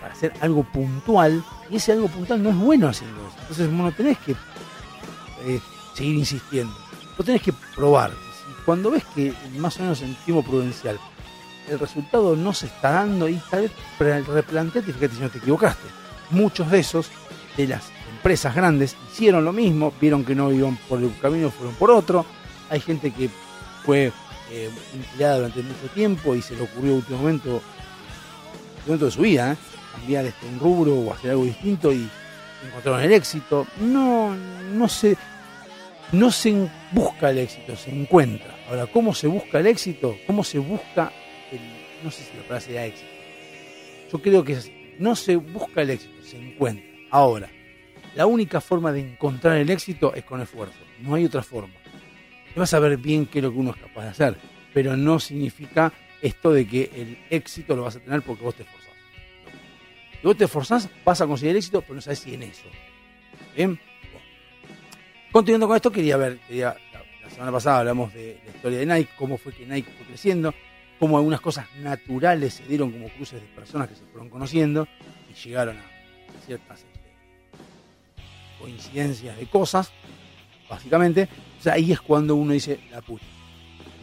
para hacer algo puntual, y ese algo puntual no es bueno haciendo eso. Entonces vos no tenés que eh, seguir insistiendo, vos tenés que probar. Cuando ves que más o menos en tiempo prudencial el resultado no se está dando, y tal vez replanteate y fíjate si no te equivocaste. Muchos de esos, de las empresas grandes, hicieron lo mismo, vieron que no iban por el camino, fueron por otro. Hay gente que fue eh, empleada durante mucho tiempo y se le ocurrió en último momento, momento de su vida, ¿eh? cambiar este, un rubro o hacer algo distinto y encontraron el éxito. No, no se, no se busca el éxito, se encuentra. Ahora, ¿cómo se busca el éxito? ¿Cómo se busca el, no sé si la palabra sería éxito. Yo creo que no se busca el éxito, se encuentra. Ahora, la única forma de encontrar el éxito es con esfuerzo. No hay otra forma. Vas a ver bien qué es lo que uno es capaz de hacer. Pero no significa esto de que el éxito lo vas a tener porque vos te esforzás. Si vos te esforzás, vas a conseguir éxito, pero no sabes si en eso. Bien. Continuando con esto, quería ver, la, semana pasada hablamos de la historia de Nike, cómo fue que Nike fue creciendo, cómo algunas cosas naturales se dieron como cruces de personas que se fueron conociendo y llegaron a ciertas coincidencias de cosas, básicamente. O sea, ahí es cuando uno dice, la puta.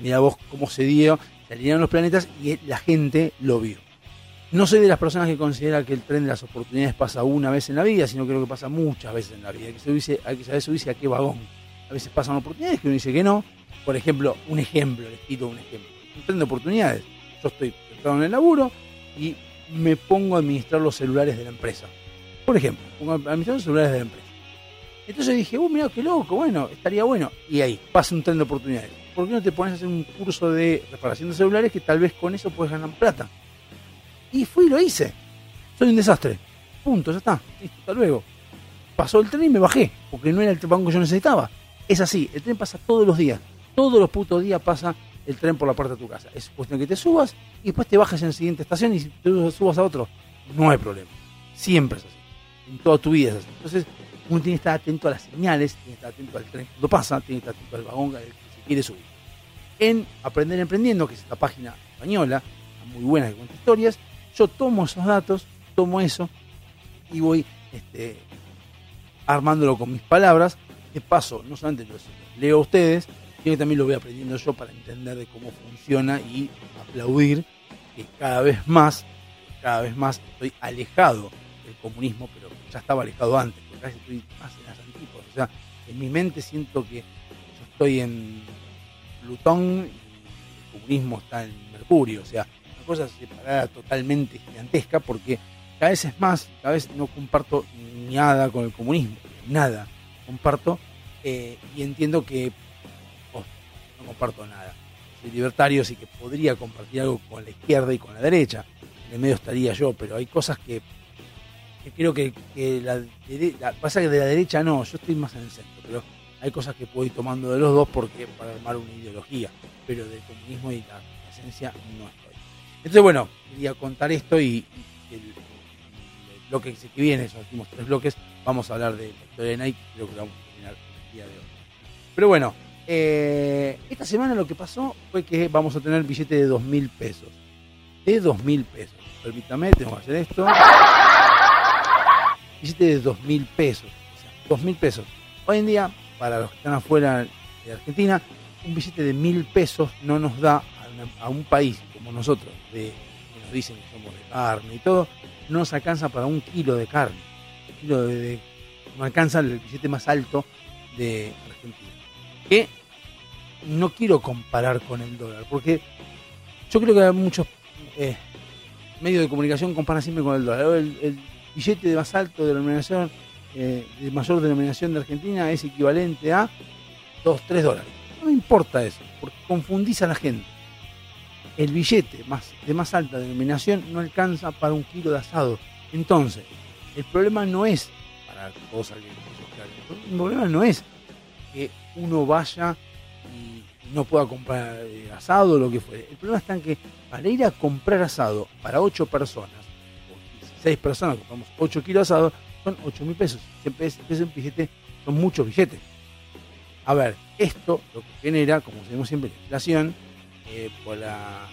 Mira vos cómo se dio, se alinearon los planetas y la gente lo vio. No soy de las personas que considera que el tren de las oportunidades pasa una vez en la vida, sino creo que pasa muchas veces en la vida. Hay que, subirse, hay que saber subirse a qué vagón. A veces pasan oportunidades que uno dice que no. Por ejemplo, un ejemplo, les tiro un ejemplo. Un tren de oportunidades. Yo estoy en el laburo y me pongo a administrar los celulares de la empresa. Por ejemplo, pongo a administrar los celulares de la empresa. Entonces dije, uh, mira qué loco, bueno, estaría bueno. Y ahí, pasa un tren de oportunidades. ¿por qué no te pones a hacer un curso de reparación de celulares que tal vez con eso puedes ganar plata? Y fui y lo hice. Soy un desastre. Punto, ya está. Listo, hasta luego. Pasó el tren y me bajé, porque no era el banco que yo necesitaba. Es así, el tren pasa todos los días. Todos los putos días pasa el tren por la puerta de tu casa. Es cuestión que te subas y después te bajes en la siguiente estación y si te subas a otro, no hay problema. Siempre es así. En toda tu vida es así. Entonces, uno tiene que estar atento a las señales, tiene que estar atento al tren cuando pasa, tiene que estar atento al vagón al que se quiere subir. En Aprender Emprendiendo, que es esta página española, muy buena que cuenta historias, yo tomo esos datos, tomo eso y voy este, armándolo con mis palabras. De paso, no solamente los leo a ustedes, sino que también lo voy aprendiendo yo para entender de cómo funciona y aplaudir que cada vez más, cada vez más estoy alejado del comunismo, pero ya estaba alejado antes, casi estoy más en las antípodas. O sea, en mi mente siento que yo estoy en Plutón y el comunismo está en Mercurio. O sea, una cosa separada totalmente gigantesca porque cada vez es más, cada vez no comparto nada con el comunismo, nada comparto eh, y entiendo que no comparto nada. Soy libertario, así que podría compartir algo con la izquierda y con la derecha. En el medio estaría yo, pero hay cosas que, que creo que, que la, la- pasa que de la derecha no, yo estoy más en el centro, pero hay cosas que puedo ir tomando de los dos porque para armar una ideología, pero del comunismo y la esencia no estoy. Entonces, bueno, quería contar esto y, el, bloque que viene, esos últimos tres bloques, vamos a hablar de la historia de Nike, creo que lo vamos a terminar el día de hoy. Pero bueno, eh, esta semana lo que pasó fue que vamos a tener billete de dos mil pesos. De dos mil pesos. Permítame, tengo que hacer esto. Billete de dos mil pesos. Dos mil pesos. Hoy en día, para los que están afuera de Argentina, un billete de mil pesos no nos da a, una- a un país como nosotros, de, que nos dicen que somos de carne y todo, no nos alcanza para un kilo de carne. Un kilo de, no alcanza el billete más alto de Argentina. Que no quiero comparar con el dólar, porque yo creo que hay muchos eh, medios de comunicación comparan siempre con el dólar. Billete de más alto de denominación, eh, de mayor denominación de Argentina es equivalente a 2, 3 dólares. No importa eso, porque confundís a la gente. El billete más, de más alta denominación no alcanza para un kilo de asado. Entonces, el problema no es, para todos alguien el problema no es que uno vaya y no pueda comprar eh, asado o lo que fuere. El problema está en que para ir a comprar asado para 8 personas, o 16 personas, compramos 8 kilos de asado, son 8 mil pesos. Siempre es, es un billete, son muchos billetes. A ver, esto lo que genera, como sabemos siempre, la inflación eh, por, la,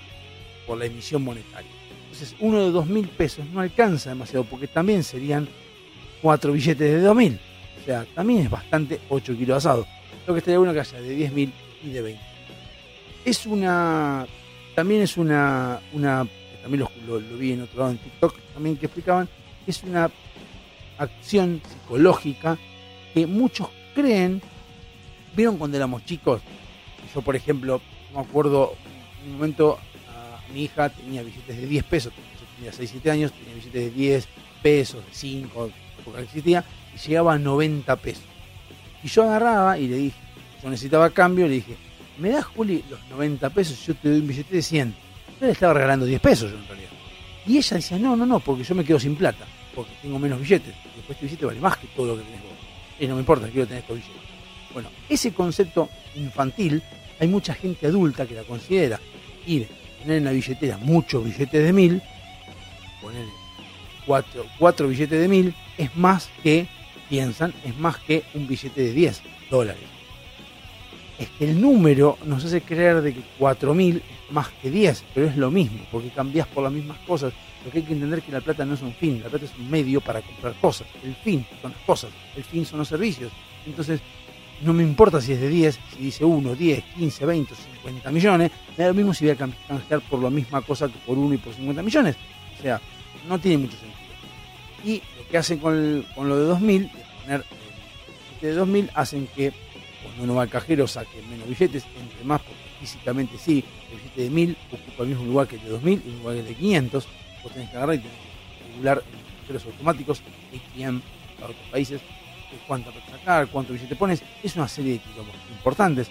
por la emisión monetaria. Entonces, uno de 2 mil pesos no alcanza demasiado, porque también serían 4 billetes de 2 mil. O sea, también es bastante 8 kilos de asado. Lo que estaría bueno que haya de 10 mil y de 20. Es una. También es una. una también lo, vi en otro lado en TikTok también que explicaban. Es una acción psicológica que muchos creen. ¿Vieron cuando éramos chicos? Yo, por ejemplo, me acuerdo un momento a mi hija tenía billetes de 10 pesos. Yo tenía 6, 7 años, tenía billetes de 10 pesos, de 5, porque existía, y llegaba a 90 pesos. Y yo agarraba y le dije, yo necesitaba cambio, le dije, ¿me das, Juli, los 90 pesos? Yo te doy un billete de 100. Yo le estaba regalando 10 pesos yo en realidad. Y ella decía, no, no, no, porque yo me quedo sin plata, porque tengo menos billetes. Después este billete vale más que todo lo que tenés vos. Y no me importa, quiero tener estos billetes. Bueno, ese concepto infantil, hay mucha gente adulta que la considera ir, tener en la billetera muchos billetes de mil, poner cuatro, cuatro billetes de mil, es más que, piensan, es más que un billete de 10 dólares. Es que el número nos hace creer de que 4.000 es más que 10, pero es lo mismo, porque cambias por las mismas cosas. Lo que hay que entender que la plata no es un fin, la plata es un medio para comprar cosas. El fin son las cosas, el fin son los servicios. Entonces, no me importa si es de 10, si dice 1, 10, 15, 20, 50 millones, me da lo mismo si voy a canjear por la misma cosa que por 1 y por 50 millones. O sea, no tiene mucho sentido. Y lo que hacen con, el- con lo de 2000, de poner billete de 2000, hacen que cuando uno va al cajero saque menos billetes, entre más, porque físicamente sí, el billete de 1000 ocupa el mismo lugar que el de 2000 y el lugar que el de 500. Vos tenés que agarrar y tenés que regular los automáticos, ATM para otros países, eh, plata sacar, cuánto billete pones, es una serie de kilómetros importantes.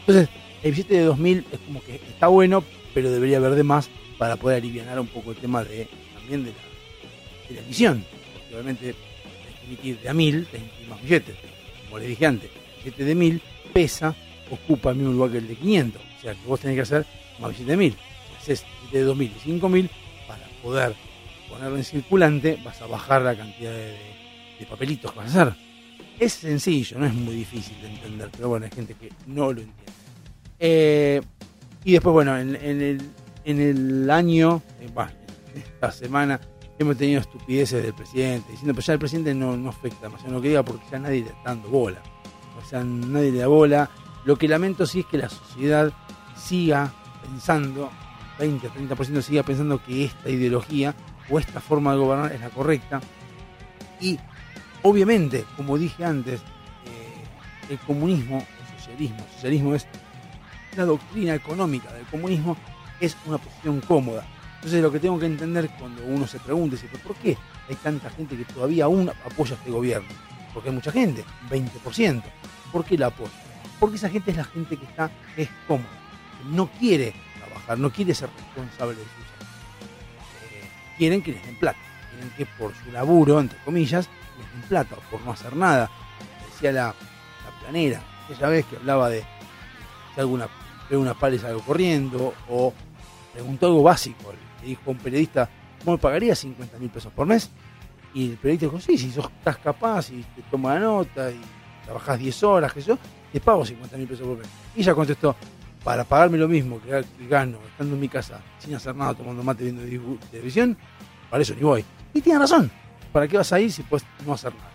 Entonces, El billete de 2000 es como que está bueno, pero debería haber de más para poder aliviar un poco el tema de también de la, de la emisión. Obviamente emitir de a 1000, tenés que más billetes. Como les dije antes, el billete de 1000 pesa, ocupa el mismo lugar que el de 500. O sea que vos tenés que hacer más billete de 1000. Si haces de 2000 y 5000, para poder ponerlo en circulante, vas a bajar la cantidad de, papelitos que vas a hacer. Es sencillo, no es muy difícil de entender, pero bueno, hay gente que no lo entiende. Eh, y después, bueno, en, en el, en el año, eh, bueno, esta semana, hemos tenido estupideces del presidente, diciendo, pues ya el presidente no, no afecta demasiado lo que diga porque ya nadie le está dando bola. O sea, nadie le da bola. Lo que lamento sí es que la sociedad siga pensando, 20, 30% siga pensando que esta ideología o esta forma de gobernar es la correcta. Y obviamente, como dije antes, eh, el comunismo, el socialismo, el socialismo es la doctrina económica del comunismo, es una posición cómoda. Entonces lo que tengo que entender cuando uno se pregunta es, ¿por qué hay tanta gente que todavía aún apoya este gobierno? Porque hay mucha gente, 20%. ¿Por qué la apoya? Porque esa gente es la gente que está es cómoda, que no quiere trabajar, no quiere ser responsable de sus actos. Eh, quieren que les den plata, quieren que por su laburo, entre comillas, les den plata o por no hacer nada. Decía la, la planera, aquella vez que hablaba de si alguna una salgo corriendo, o preguntó algo básico, le dijo a un periodista, ¿cómo me pagaría 50 mil pesos por mes? Y el periodista dijo, sí, si sos, estás capaz y te toma la nota y trabajás 10 horas, que yo, te pago 50 mil pesos por mes. Y ella contestó, para pagarme lo mismo que, gano estando en mi casa, sin hacer nada, tomando mate, viendo televisión, para eso ni voy. Y tiene razón, ¿para qué vas a ir si puedes no hacer nada?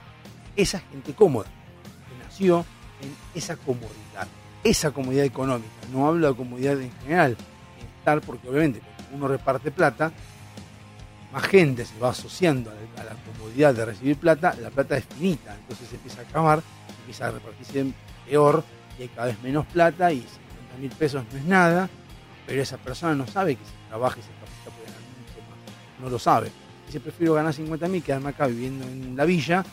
Esa gente cómoda, que nació en esa comodidad, esa comodidad económica, no hablo de comodidad en general, estar porque obviamente uno reparte plata, más gente se va asociando a la, a la comodidad de recibir plata, la plata es finita, entonces se empieza a acabar, empieza a repartirse peor y hay cada vez menos plata y 50 mil pesos no es nada, pero esa persona no sabe que si trabaja y se capacita puede ganar mucho más, no lo sabe. Dice, prefiero ganar 50 mil, quedarme acá viviendo en la villa,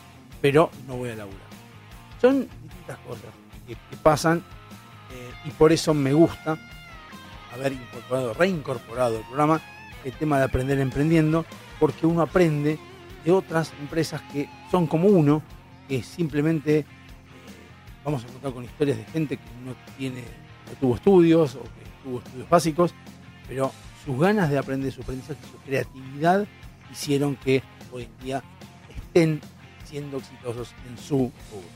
pero no voy a laburar. Son distintas cosas que, pasan eh, y por eso me gusta haber incorporado, reincorporado el programa, el tema de aprender emprendiendo, porque uno aprende de otras empresas que son como uno, que simplemente vamos a contar con historias de gente que no tiene, tuvo estudios o que tuvo estudios básicos, pero sus ganas de aprender, su aprendizaje, su creatividad hicieron que hoy en día estén siendo exitosos en su rubro.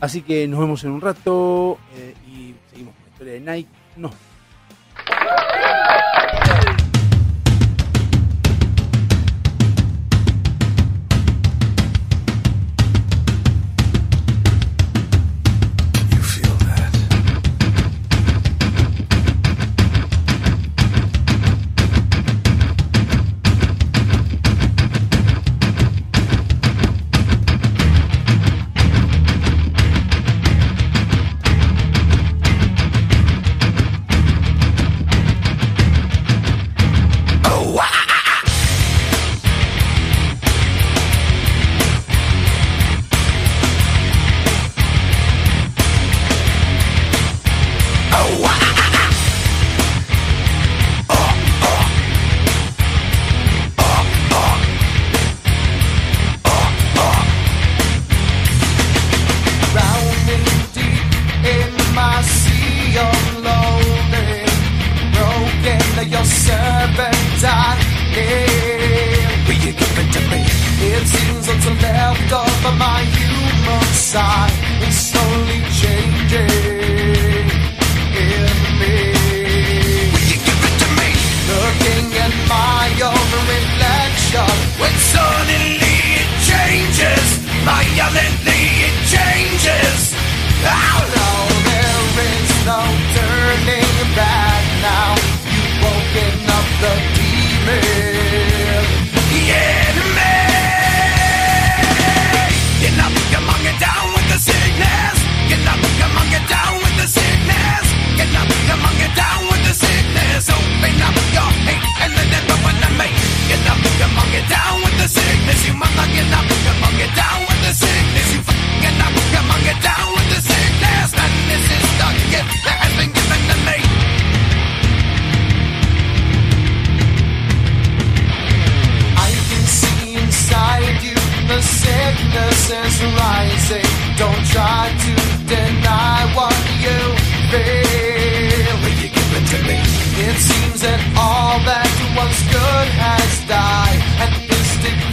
Así que nos vemos en un rato eh, y seguimos con la historia de Nike. No. You suddenly it changes, violently it changes. Oh no, there is no turning back now. You've woken up the demon. sickness, get up, get down with the sickness, you get up, get down with the sickness. Madness is the gift that has been given to me. I can see inside you the sickness is rising. Don't try to deny what you feel. You give it to me? It seems that all that good has died.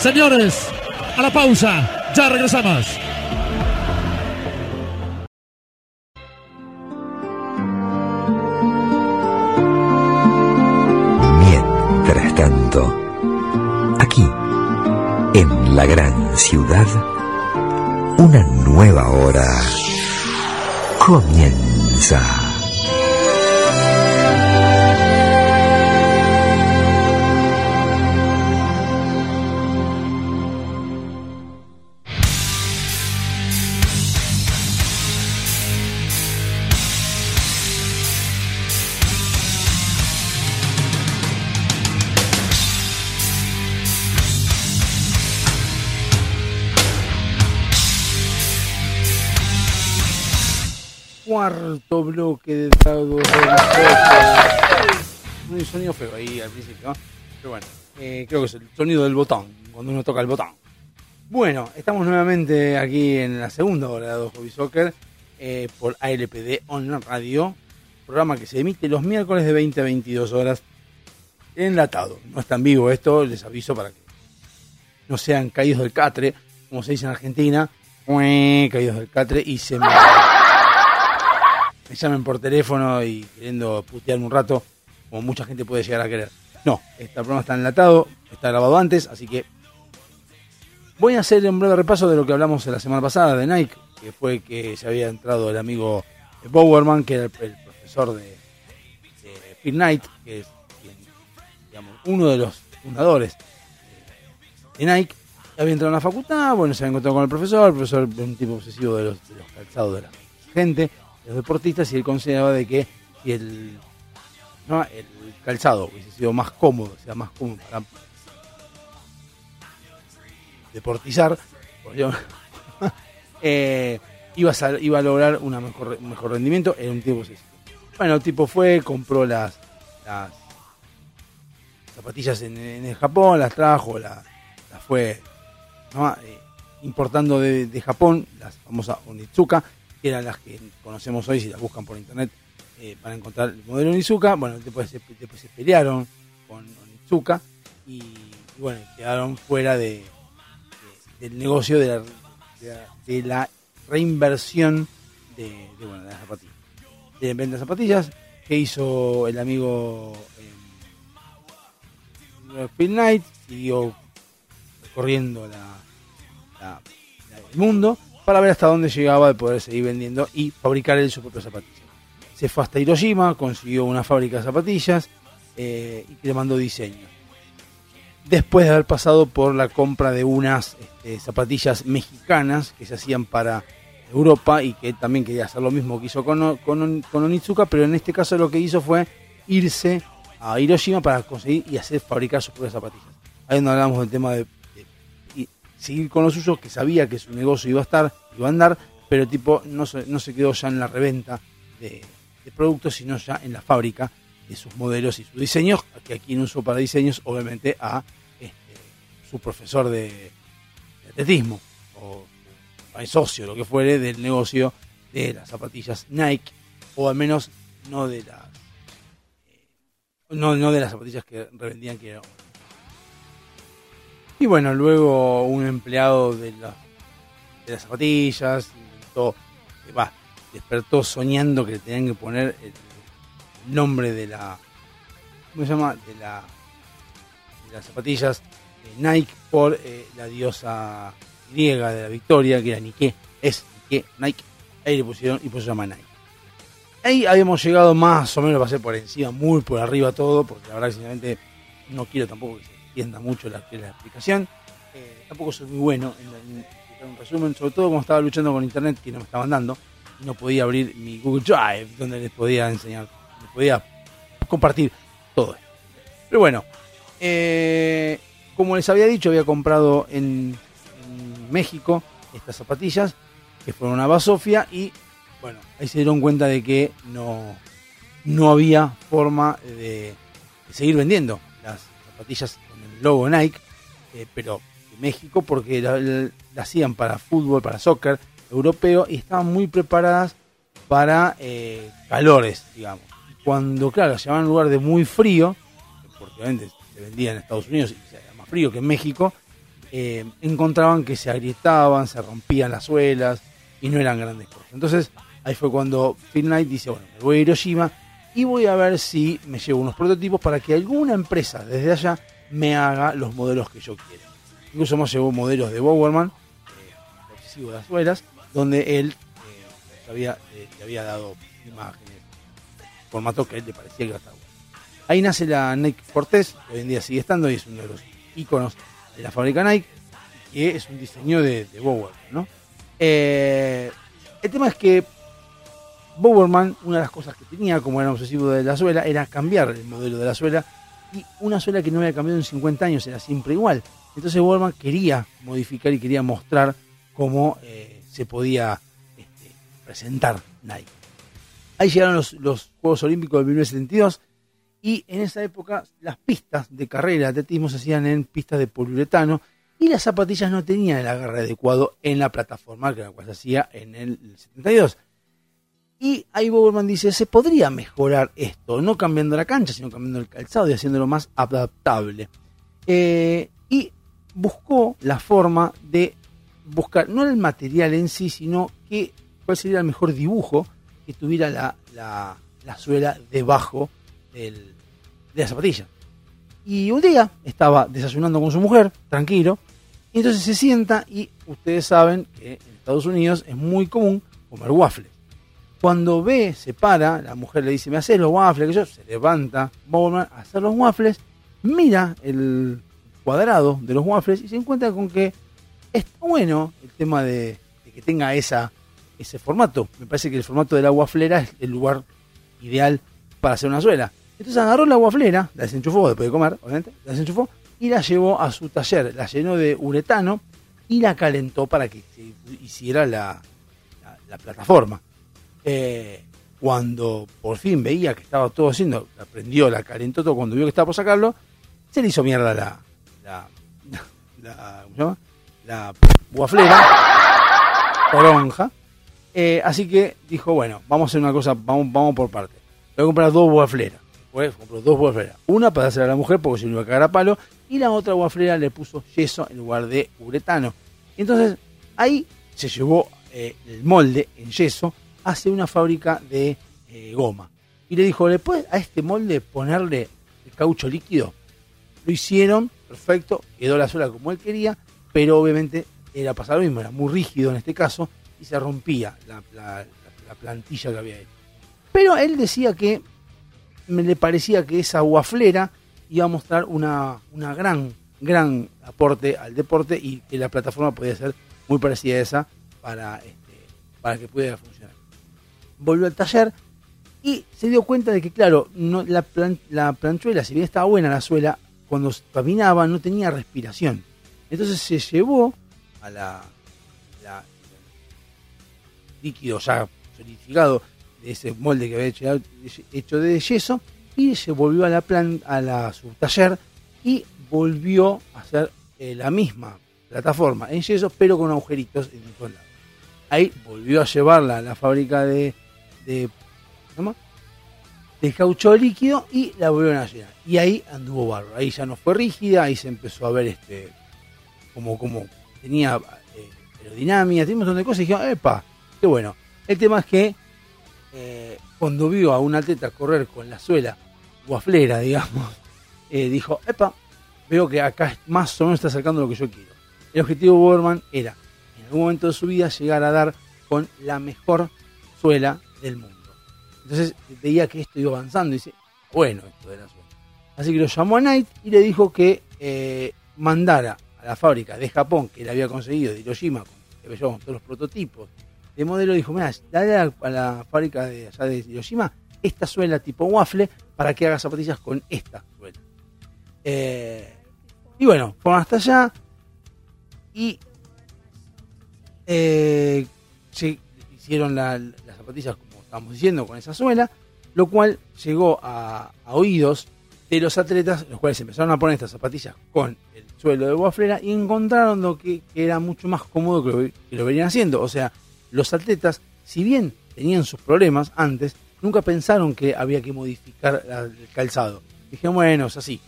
Señores, a la pausa. Ya regresamos. Mientras tanto, aquí, en la gran ciudad, una nueva hora comienza. De Dado Un sonido feo ahí al principio. Pero bueno, eh, creo que es el sonido del botón, cuando uno toca el botón. Bueno, estamos nuevamente aquí en la segunda hora de Hobby Soccer eh, por ALPD Online Radio, programa que se emite los miércoles de 20 a 22 horas enlatado. No es tan vivo esto, les aviso para que no sean caídos del catre, como se dice en Argentina, caídos del catre y se me, me llamen por teléfono y queriendo putearme un rato, como mucha gente puede llegar a querer. No, este programa está enlatado, está grabado antes, así que voy a hacer un breve repaso de lo que hablamos la semana pasada de Nike, que fue que se había entrado el amigo Bowerman, que era el, profesor de, de Phil Knight, que es quien, digamos, uno de los fundadores de Nike. Había entrado en la facultad, bueno, se había encontrado con el profesor, el profesor es un tipo obsesivo de los, de los calzados de la gente, los deportistas, y él consideraba de que si el, no, el calzado hubiese sido más cómodo, sea más cómodo para deportizar, eh, iba, a iba a lograr una mejor, un mejor rendimiento, era un obsesivo. Bueno, el tipo fue, compró las, las zapatillas en, en el Japón, las trajo, la- las fue. Eh, importando de, de Japón, las famosas Onitsuka, eran las que conocemos hoy, si las buscan por internet, eh, para encontrar el modelo Onizuka. Bueno, después después se pelearon con Onizuka y, bueno, quedaron fuera de, de- del negocio de la, de la- de la reinversión de, bueno, las zapatillas. De venta de zapatillas que hizo el amigo eh, Phil Knight, siguió recorriendo la, la- la- el mundo para ver hasta dónde llegaba de poder seguir vendiendo y fabricar él sus propias zapatillas. Se fue hasta Hiroshima, consiguió una fábrica de zapatillas eh, y le mandó diseño. Después de haber pasado por la compra de unas este, zapatillas mexicanas que se hacían para Europa y que también quería hacer lo mismo que hizo con, con, On- con Onizuka, pero en este caso lo que hizo fue irse a Hiroshima para conseguir y hacer fabricar sus propias zapatillas. Ahí donde hablamos del tema de, seguir con los suyos, que sabía que su negocio iba a estar, iba a andar, pero tipo no se, no se quedó ya en la reventa de, productos, sino ya en la fábrica de sus modelos y sus diseños, que aquí no usó para diseños, obviamente, a este, su profesor de, de atletismo o al socio, lo que fuere, del negocio de las zapatillas Nike, o al menos no de las eh, no, no de las zapatillas que revendían que era y bueno, luego un empleado de, la- de las zapatillas inventó, eh, despertó soñando que le tenían que poner el, nombre de la ¿cómo se llama? de la de las zapatillas de Nike por eh, la diosa griega de la victoria, que era Nike, es Nike, Nike, ahí le pusieron y se llama Nike. Ahí habíamos llegado más o menos, pasé por encima, muy por arriba todo, porque la verdad sinceramente no quiero tampoco que se extienda mucho la, la explicación. Eh, tampoco soy muy bueno en, un resumen, sobre todo como estaba luchando con internet que no me estaban dando no podía abrir mi Google Drive donde les podía enseñar, les podía compartir todo. Pero bueno, eh, como les había dicho, había comprado en, México estas zapatillas que fueron a Basofia y bueno, ahí se dieron cuenta de que no, no había forma de, seguir vendiendo las zapatillas logo Nike, eh, pero de México porque la, hacían para fútbol, para soccer europeo y estaban muy preparadas para eh, calores, digamos. Cuando, claro, se llamaban a un lugar de muy frío, porque obviamente se vendía en Estados Unidos y era más frío que en México, eh, encontraban que se agrietaban, se rompían las suelas y no eran grandes cosas. Entonces ahí fue cuando Phil Knight dice, bueno, me voy a Hiroshima y voy a ver si me llevo unos prototipos para que alguna empresa desde allá me haga los modelos que yo quiero. Incluso me llevó modelos de Bowerman, eh, de las suelas, donde él eh, había, eh, le había dado imágenes, formato que a él le parecía que iba a estar bueno. Ahí nace la Nike Cortez, que hoy en día sigue estando y es uno de los iconos de la fábrica Nike, que es un diseño de, de Bowerman, ¿no? Eh, el tema es que Bowerman, una de las cosas que tenía, como era obsesivo de la suela, era cambiar el modelo de la suela y una suela que no había cambiado en 50 años era siempre igual. Entonces Bowerman quería modificar y quería mostrar cómo eh, se podía este, presentar Nike. Ahí llegaron los, los Juegos Olímpicos de 1972 y en esa época las pistas de carrera de atletismo se hacían en pistas de poliuretano y las zapatillas no tenían el agarre adecuado en la plataforma que la cual se hacía en el 72. Y ahí Boberman dice, se podría mejorar esto, no cambiando la cancha, sino cambiando el calzado y haciéndolo más adaptable. Eh, y buscó la forma de buscar, no el material en sí, sino que, cuál sería el mejor dibujo que tuviera la, la, la suela debajo del, de la zapatilla. Y un día estaba desayunando con su mujer, tranquilo, y entonces se sienta y ustedes saben que en Estados Unidos es muy común comer waffles. Cuando ve, se para, la mujer le dice, me haces los waffles, que yo, se levanta Bowman a hacer los waffles, mira el cuadrado de los waffles y se encuentra con que está bueno el tema de, que tenga esa, ese formato. Me parece que el formato de la waflera es el lugar ideal para hacer una suela. Entonces agarró la waflera, la desenchufó después de comer, obviamente, la desenchufó y la llevó a su taller, la llenó de uretano y la calentó para que se hiciera la, la plataforma. Eh, cuando por fin veía que estaba todo haciendo, la prendió, la calentó todo, cuando vio que estaba por sacarlo, se le hizo mierda la, la, ¿cómo se llama? la guaflera, toronja. Eh, así que dijo, bueno, vamos a hacer una cosa, vamos, vamos por parte. voy a comprar dos guafleras. Pues compró dos guafleras. Una para hacer a la mujer porque se le iba a cagar a palo. Y la otra guaflera le puso yeso en lugar de uretano. Entonces ahí se llevó eh, el molde en yeso hacia una fábrica de eh, goma. Y le dijo, ¿le puedes a este molde ponerle el caucho líquido? Lo hicieron, perfecto, quedó la suela como él quería, pero obviamente era pasar lo mismo, era muy rígido en este caso y se rompía la plantilla que había hecho. Pero él decía que me le parecía que esa guaflera iba a mostrar una, una gran, gran aporte al deporte y que la plataforma podía ser muy parecida a esa para, este, para que pudiera funcionar. Volvió al taller y se dio cuenta de que, claro, no, la, plan- la planchuela, si bien estaba buena la suela, cuando caminaba no tenía respiración. Entonces se llevó a la, líquido ya solidificado de ese molde que había hecho, de yeso y se volvió a la plan, a la subtaller y volvió a hacer eh, la misma plataforma en yeso pero con agujeritos en todos lados. Ahí volvió a llevarla a la fábrica de, de, ¿cómo? caucho líquido y la volvieron a llenar. Y ahí anduvo barro. Ahí ya no fue rígida, ahí se empezó a ver este como, como tenía eh, aerodinámica, un montón de cosas y dije, epa, qué bueno. El tema es que eh, cuando vio a un atleta correr con la suela guaflera, digamos, eh, dijo, epa, veo que acá más o menos está acercando lo que yo quiero. El objetivo de Borman era, en algún momento de su vida, llegar a dar con la mejor suela del mundo. Entonces veía que esto iba avanzando y dice, bueno, esto la suela. Así que lo llamó a Knight y le dijo que eh, mandara a la fábrica de Japón que le había conseguido de Hiroshima, con, todos los prototipos de modelo, dijo, mira, dale a la, fábrica de allá de Hiroshima esta suela tipo waffle para que haga zapatillas con esta suela. Eh, y bueno, fueron hasta allá y eh, se hicieron la- las zapatillas como estábamos diciendo con esa suela, lo cual llegó a, oídos de los atletas, los cuales empezaron a poner estas zapatillas con el suelo de guaflera y encontraron lo que, era mucho más cómodo que lo, que venían haciendo. O sea, los atletas, si bien tenían sus problemas antes, nunca pensaron que había que modificar el calzado. Dijeron, bueno, es así.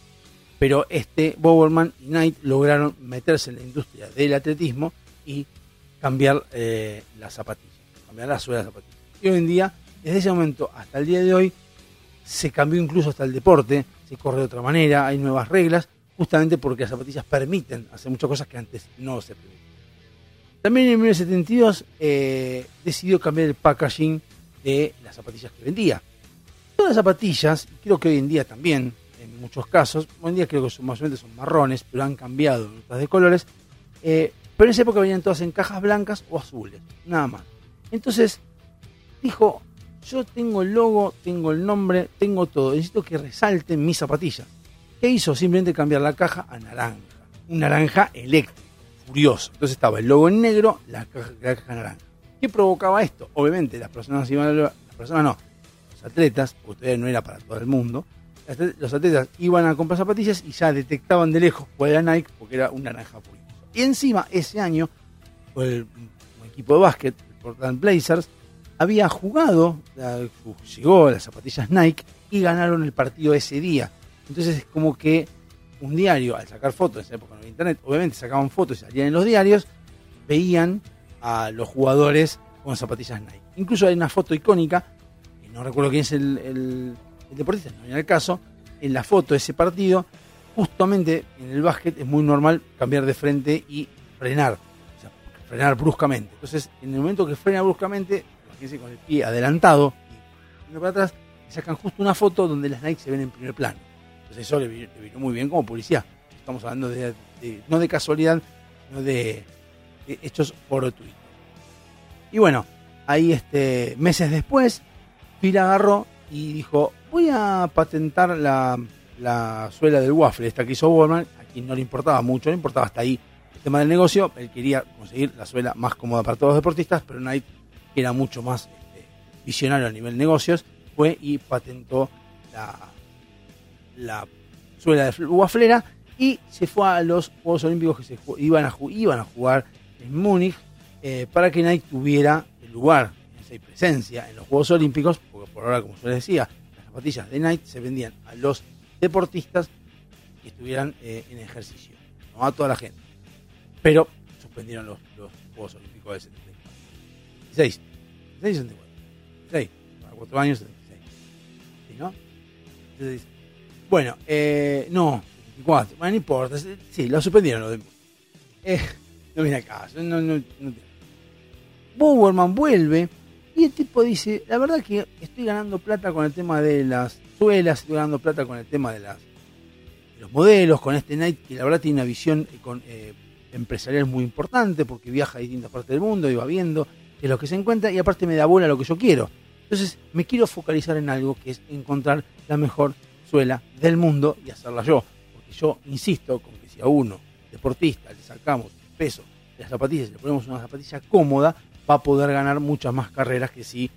Pero este Bowerman y Knight lograron meterse en la industria del atletismo y cambiar eh, las zapatillas, cambiar la suela de las zapatillas. Y hoy en día, desde ese momento hasta el día de hoy, se cambió incluso hasta el deporte, se corre de otra manera, hay nuevas reglas, justamente porque las zapatillas permiten hacer muchas cosas que antes no se permitían. También en 1972 eh, decidió cambiar el packaging de las zapatillas que vendía. Todas las zapatillas, creo que hoy en día también, en muchos casos, hoy en día creo que son, son marrones, pero han cambiado en otras de colores, eh, pero en esa época venían todas en cajas blancas o azules, nada más. Entonces dijo, yo tengo el logo, tengo el nombre, tengo todo, necesito que resalten mis zapatillas. ¿Qué hizo? Simplemente cambiar la caja a naranja, un naranja eléctrico, furioso. Entonces estaba el logo en negro, la caja, la caja naranja. ¿Qué provocaba esto? Obviamente las personas iban a, las personas no, los atletas, todavía no era para todo el mundo, los atletas iban a comprar zapatillas y ya detectaban de lejos cuál era Nike porque era un naranja furioso. Y encima, ese año, el, un equipo de básquet, el Portland Blazers, había jugado, llegó a las zapatillas Nike y ganaron el partido ese día. Entonces es como que un diario, al sacar fotos, en esa época no había internet, obviamente sacaban fotos y salían en los diarios, veían a los jugadores con zapatillas Nike. Incluso hay una foto icónica, no recuerdo quién es el, el- el deportista, no viene el caso, en la foto de ese partido, justamente en el básquet es muy normal cambiar de frente y frenar, o sea, frenar bruscamente. Entonces, en el momento que frena bruscamente, con el pie adelantado y para atrás, sacan justo una foto donde las Nike se ven en primer plano. Entonces eso le vino, muy bien como publicidad. Estamos hablando de, no de casualidad, sino de, hechos fortuitos. Y bueno, ahí este, meses después, Phil agarró y dijo, voy a patentar la, la suela del waffle, esta que hizo Borman, a quien no le importaba mucho, le importaba hasta ahí el tema del negocio, él quería conseguir la suela más cómoda para todos los deportistas, pero Nike, que era mucho más este, visionario a nivel negocios, fue y patentó la, la suela de guaflera y se fue a los Juegos Olímpicos que se iban, a, jugar en Múnich eh, para que Nike tuviera el lugar, esa presencia en los Juegos Olímpicos, porque por ahora, como yo les decía, zapatillas de Nike se vendían a los deportistas que estuvieran eh, en ejercicio, no a toda la gente. Pero suspendieron los, Juegos Olímpicos del 74. 16, 16 74. 6, para 4 años 76. ¿Sí, no? Entonces, bueno, eh, no, 74. Bueno, no importa. Sí, lo suspendieron. Lo de, eh, no viene al caso. No, no, no, Bowerman vuelve y el tipo dice, la verdad que estoy ganando plata con el tema de las suelas, estoy ganando plata con el tema de, las, los modelos, con este Nike, que la verdad tiene una visión eh, eh, empresarial muy importante porque viaja a distintas partes del mundo y va viendo es lo que se encuentra y aparte me da bola lo que yo quiero. Entonces me quiero focalizar en algo que es encontrar la mejor suela del mundo y hacerla yo. Porque yo insisto con que si a uno, deportista, le sacamos el peso de las zapatillas y le ponemos una zapatilla cómoda, va a poder ganar muchas más carreras que si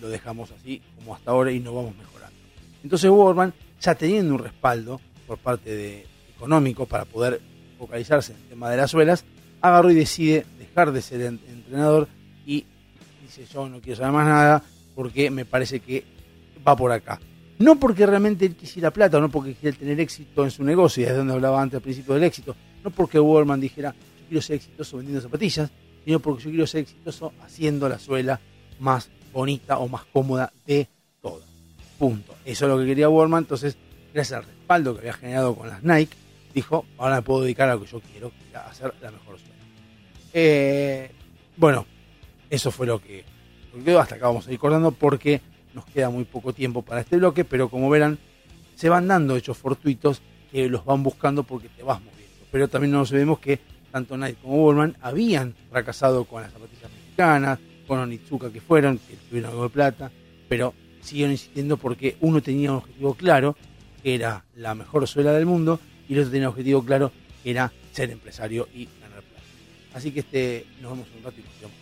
lo dejamos así como hasta ahora y no vamos mejorando. Entonces Borman, ya teniendo un respaldo por parte de económico para poder focalizarse en el tema de las suelas, agarró y decide dejar de ser en- entrenador y dice yo no quiero saber más nada porque me parece que va por acá. No porque realmente él quisiera plata no porque quisiera tener éxito en su negocio, y es donde hablaba antes al principio del éxito, no porque Wallman dijera yo quiero ser exitoso vendiendo zapatillas, sino porque yo quiero ser exitoso haciendo la suela más bonita o más cómoda de todas. Punto. Eso es lo que quería Wallman, entonces gracias al respaldo que había generado con las Nike, dijo, ahora me puedo dedicar a lo que yo quiero, que hacer la mejor suela. Eh, bueno, eso fue lo que, quedó. Hasta acá vamos a ir cortando porque nos queda muy poco tiempo para este bloque, pero como verán, se van dando hechos fortuitos que los van buscando porque te vas moviendo. Pero también no nos olvidemos que tanto Nike como Wallman habían fracasado con las zapatillas mexicanas, con Onitsuka que fueron, que tuvieron algo de plata, pero siguieron insistiendo porque uno tenía un objetivo claro, que era la mejor suela del mundo, y el otro tenía un objetivo claro, que era ser empresario y ganar plata. Así que este, nos vemos un rato y nos quedamos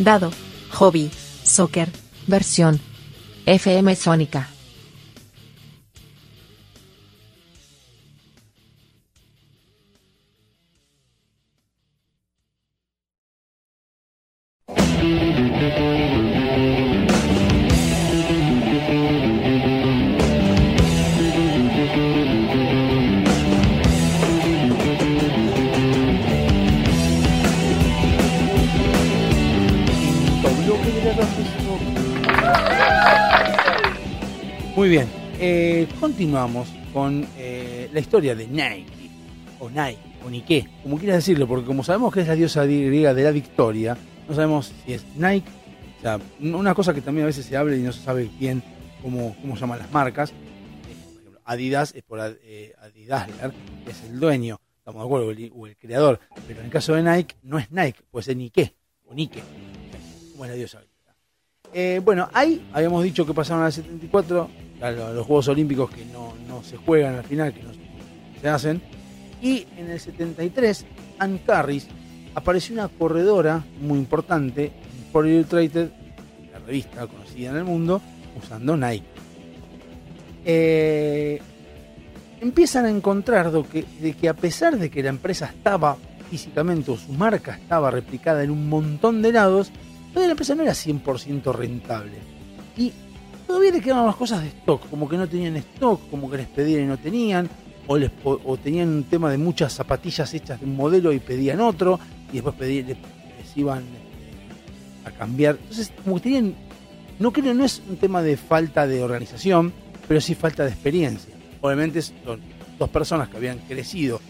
Dado, hobby, soccer, versión. FM Sónica. Continuamos con eh, la historia de Nike, o Nike, o Nike, como quieras decirlo, porque como sabemos que es la diosa griega de la victoria, no sabemos si es Nike, o sea, una cosa que también a veces se habla y no se sabe quién, cómo, cómo llaman las marcas, eh, Adidas es por eh, Adidas, que es el dueño, estamos de acuerdo, o el, creador, pero en el caso de Nike no es Nike, puede ser Nike, o Nike, como es la diosa. Eh, bueno, ahí habíamos dicho que pasaron al 74, a lo- a los Juegos Olímpicos que no, no se juegan al final, que no se- hacen. Y en el 73, Ann Carris apareció una corredora muy importante Sport Illustrated, la revista conocida en el mundo, usando Nike. Eh, empiezan a encontrar que- de que a pesar de que la empresa estaba físicamente o su marca estaba replicada en un montón de lados, todavía la empresa no era 100% rentable. Y todavía le quedaban las cosas de stock, como que no tenían stock, como que les pedían y no tenían, o, les, po- o tenían un tema de muchas zapatillas hechas de un modelo y pedían otro, y después pedí- les, iban este, a cambiar. Entonces, como que tenían, no creo, no es un tema de falta de organización, pero sí falta de experiencia. Obviamente son dos personas que habían crecido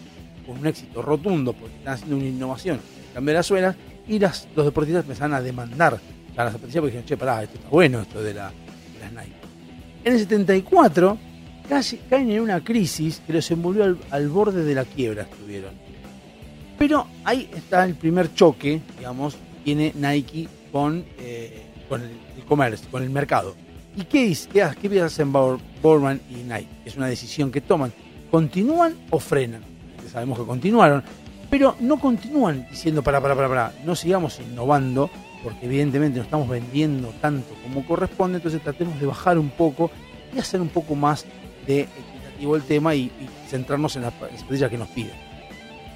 con un éxito rotundo porque están haciendo una innovación, cambiar las suelas, y las, los deportistas empezaron a demandar a las zapatillas porque dijeron, che, pará, esto está bueno, esto de, la, En el 74 casi caen en una crisis que los envolvió al, borde de la quiebra estuvieron. Pero ahí está el primer choque, digamos, tiene Nike con, eh, con el, comercio, con el mercado. ¿Y qué, dice, qué, ha- qué hacen Bor- Borman y Nike? Es una decisión que toman. ¿Continúan o frenan? Sabemos que continuaron, pero no continúan diciendo para, para, para, para, no sigamos innovando, porque evidentemente no estamos vendiendo tanto como corresponde, entonces tratemos de bajar un poco y hacer un poco más de equitativo el tema y, centrarnos en las zapatillas que nos piden.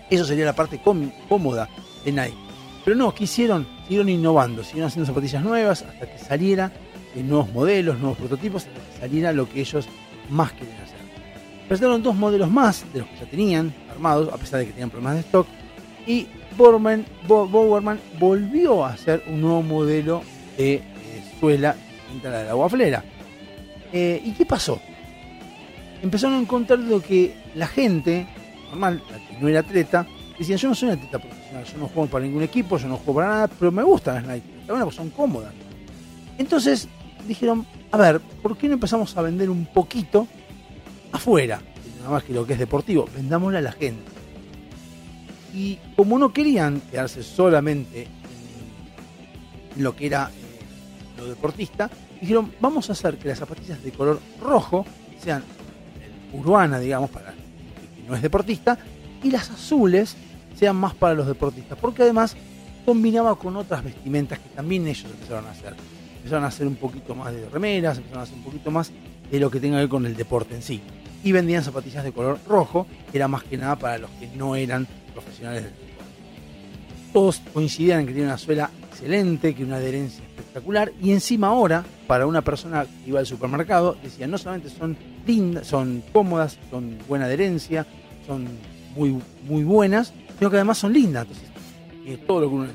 Eso sería la parte cómoda de Nike. Pero no, ¿qué hicieron? Siguieron innovando, siguieron haciendo zapatillas nuevas hasta que saliera eh, nuevos modelos, nuevos prototipos, hasta que saliera lo que ellos más querían hacer. Presentaron dos modelos más de los que ya tenían armados, a pesar de que tenían problemas de stock, y Borman, Bo- Bowerman volvió a hacer un nuevo modelo de eh, suela distinta a la de la guaflera. Eh, ¿Y qué pasó? Empezaron a encontrar lo que la gente, normal, la que no era atleta, decían, yo no soy un atleta profesional, yo no juego para ningún equipo, yo no juego para nada, pero me gustan las Nike, bueno, pues son cómodas. Entonces dijeron, a ver, ¿por qué no empezamos a vender un poquito afuera? Nada más que lo que es deportivo, vendámosle a la gente. Y como no querían quedarse solamente en, lo que era eh, lo deportista, dijeron, vamos a hacer que las zapatillas de color rojo sean urbana, digamos, para el que no es deportista, y las azules sean más para los deportistas, porque además combinaba con otras vestimentas que también ellos empezaron a hacer. Empezaron a hacer un poquito más de remeras, empezaron a hacer un poquito más de lo que tenga que ver con el deporte en sí. Y vendían zapatillas de color rojo, que era más que nada para los que no eran profesionales del deporte. Todos coincidían en que tiene una suela excelente, que una adherencia espectacular, y encima ahora, para una persona que iba al supermercado, decían, no solamente son lindas, son cómodas, son buena adherencia, son muy, muy buenas, sino que además son lindas. Entonces, es todo lo que uno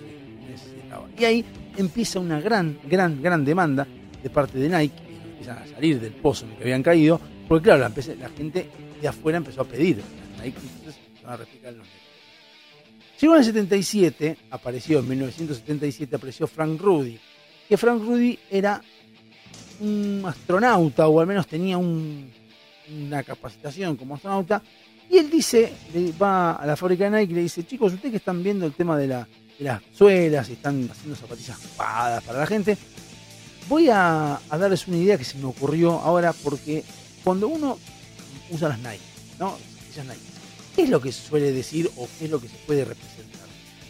necesitaba. Y ahí empieza una gran, gran, gran demanda de parte de Nike, que empiezan a salir del pozo en el que habían caído, porque claro, la, gente de afuera empezó a pedir Nike, entonces van a replicar los. Llegó en el 77, apareció en 1977, apareció Frank Rudy, que Frank Rudy era un astronauta, o al menos tenía un- una capacitación como astronauta, y él dice, va a la fábrica de Nike y le dice, chicos, ustedes que están viendo el tema de, la- de las suelas están haciendo zapatillas copadas para la gente, voy a, darles una idea que se me ocurrió ahora, porque cuando uno usa las Nike, ¿no? Zapatillas Nike, ¿qué es lo que suele decir o qué es lo que se puede representar?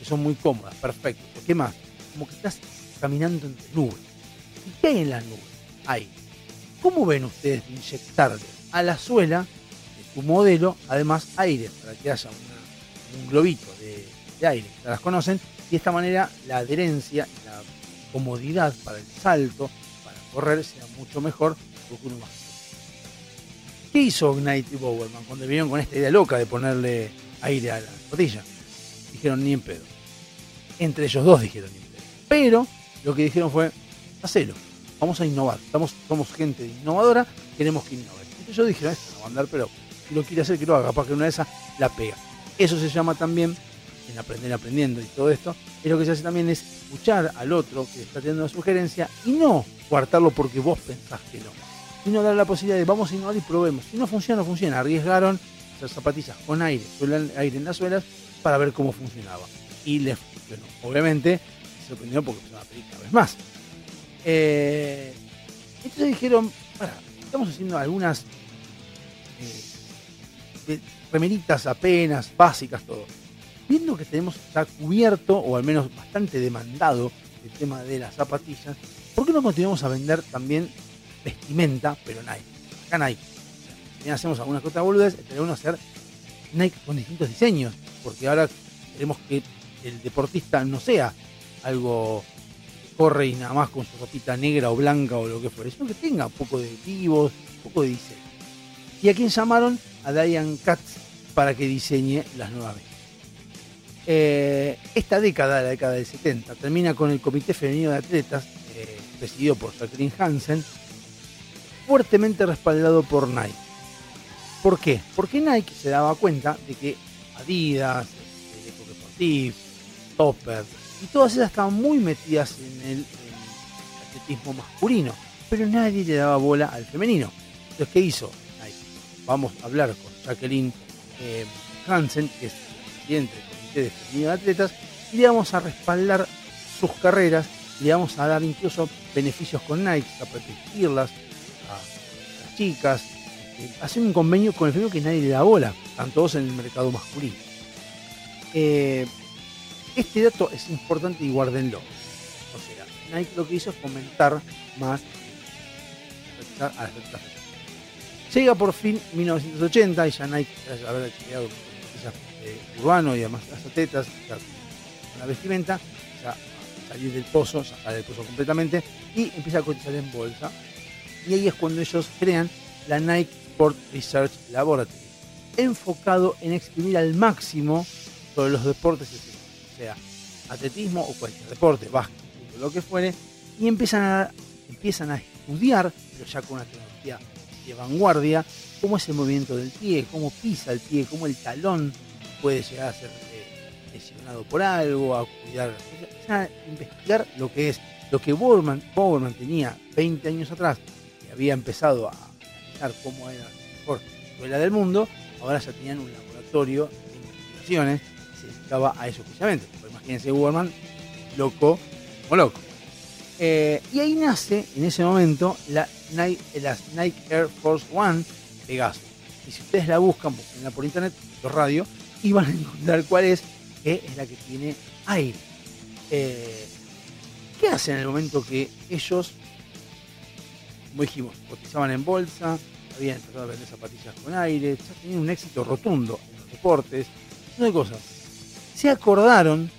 Que son muy cómodas, perfecto. ¿Qué más? Como que estás caminando entre nubes. ¿Y qué hay en las nubes? Hay. ¿Cómo ven ustedes de inyectarle a la suela de tu modelo, además, aire, para que haya un globito de, aire, las conocen, y de esta manera la adherencia la comodidad para el salto, para correr, sea mucho mejor porque uno más. ¿Qué hizo Knight y Bowerman cuando vinieron con esta idea loca de ponerle aire a la zapatilla? Dijeron ni en pedo. Entre ellos dos dijeron. Pero lo que dijeron fue, hacelo, vamos a innovar. Estamos, somos gente innovadora, queremos que innove. Entonces yo dije, "No, esto no va a andar, pero lo quiere hacer, que lo haga, para que una de esas la pega. Eso se llama también, en aprender aprendiendo y todo esto, es lo que se hace también es escuchar al otro que está teniendo una sugerencia y no coartarlo porque vos pensás que no, sino dar la posibilidad de vamos a innovar y probemos. Si no funciona, no funciona. Arriesgaron hacer zapatillas con aire, aire en las suelas para ver cómo funcionaba. Y les funcionó. Obviamente, se sorprendió porque empezó a pedir cada vez más. Eh, entonces dijeron, para, estamos haciendo algunas eh, remeritas apenas, básicas, todo. Viendo que tenemos ya cubierto, o al menos bastante demandado, el tema de las zapatillas, ¿por qué no continuamos a vender también vestimenta, pero Nike? Acá Nike. También hacemos algunas cosas boludas, estaría bueno hacer Nike con distintos diseños, porque ahora queremos que el deportista no sea algo que corre y nada más con su ropita negra o blanca o lo que fuera, sino que tenga un poco de vivos, poco de diseño. ¿Y a quién llamaron? A Diane Katz para que diseñe las nuevas. Eh, esta década, la década del 70, termina con el Comité Femenino de Atletas, eh, presidido por Jacqueline Hansen, fuertemente respaldado por Nike. ¿Por qué? Porque Nike se daba cuenta de que Adidas, Eco Deportif, Topper, y todas esas estaban muy metidas en el, atletismo masculino, pero nadie le daba bola al femenino. Entonces, ¿qué hizo Nike? Vamos a hablar con Jacqueline eh, Hansen, que es presidente del Comité de Femenino de Atletas, y le vamos a respaldar sus carreras, y le vamos a dar incluso beneficios con Nike, a protegerlas a las chicas, eh, hacer un convenio con el femenino que nadie le da bola, están todos en el mercado masculino. Eh, este dato es importante y guárdenlo. O sea, Nike lo que hizo es fomentar más a las atletas. Llega por fin 1980 y ya Nike, tras haber creado eh, urbano y además las atletas, la vestimenta, ya salir del pozo, ya del pozo completamente y empieza a cotizar en bolsa. Y ahí es cuando ellos crean la Nike Sport Research Laboratory, enfocado en exprimir al máximo sobre los deportes sea, atletismo o cualquier deporte, básquet, lo que fuere, y empiezan a, empiezan a estudiar, pero ya con una tecnología de vanguardia, cómo es el movimiento del pie, cómo pisa el pie, cómo el talón puede llegar a ser eh, lesionado por algo, a cuidar, a investigar lo que es, lo que Bowerman, Bowerman tenía 20 años atrás, y había empezado a analizar cómo era la mejor escuela del mundo, ahora ya tenían un laboratorio de investigaciones que dedicaba a eso precisamente. Imagínense Bowerman, loco, como loco. Eh, y ahí nace, en ese momento, la Nike, las Nike Air Force One Pegasus. Y si ustedes la buscan, por internet, por radio, y van a encontrar cuál es, que es la que tiene aire. Eh, ¿Qué hacen en el momento que ellos, como dijimos, cotizaban en bolsa, habían empezado a vender zapatillas con aire, ya tenían un éxito rotundo en los deportes, no de cosas. Se acordaron,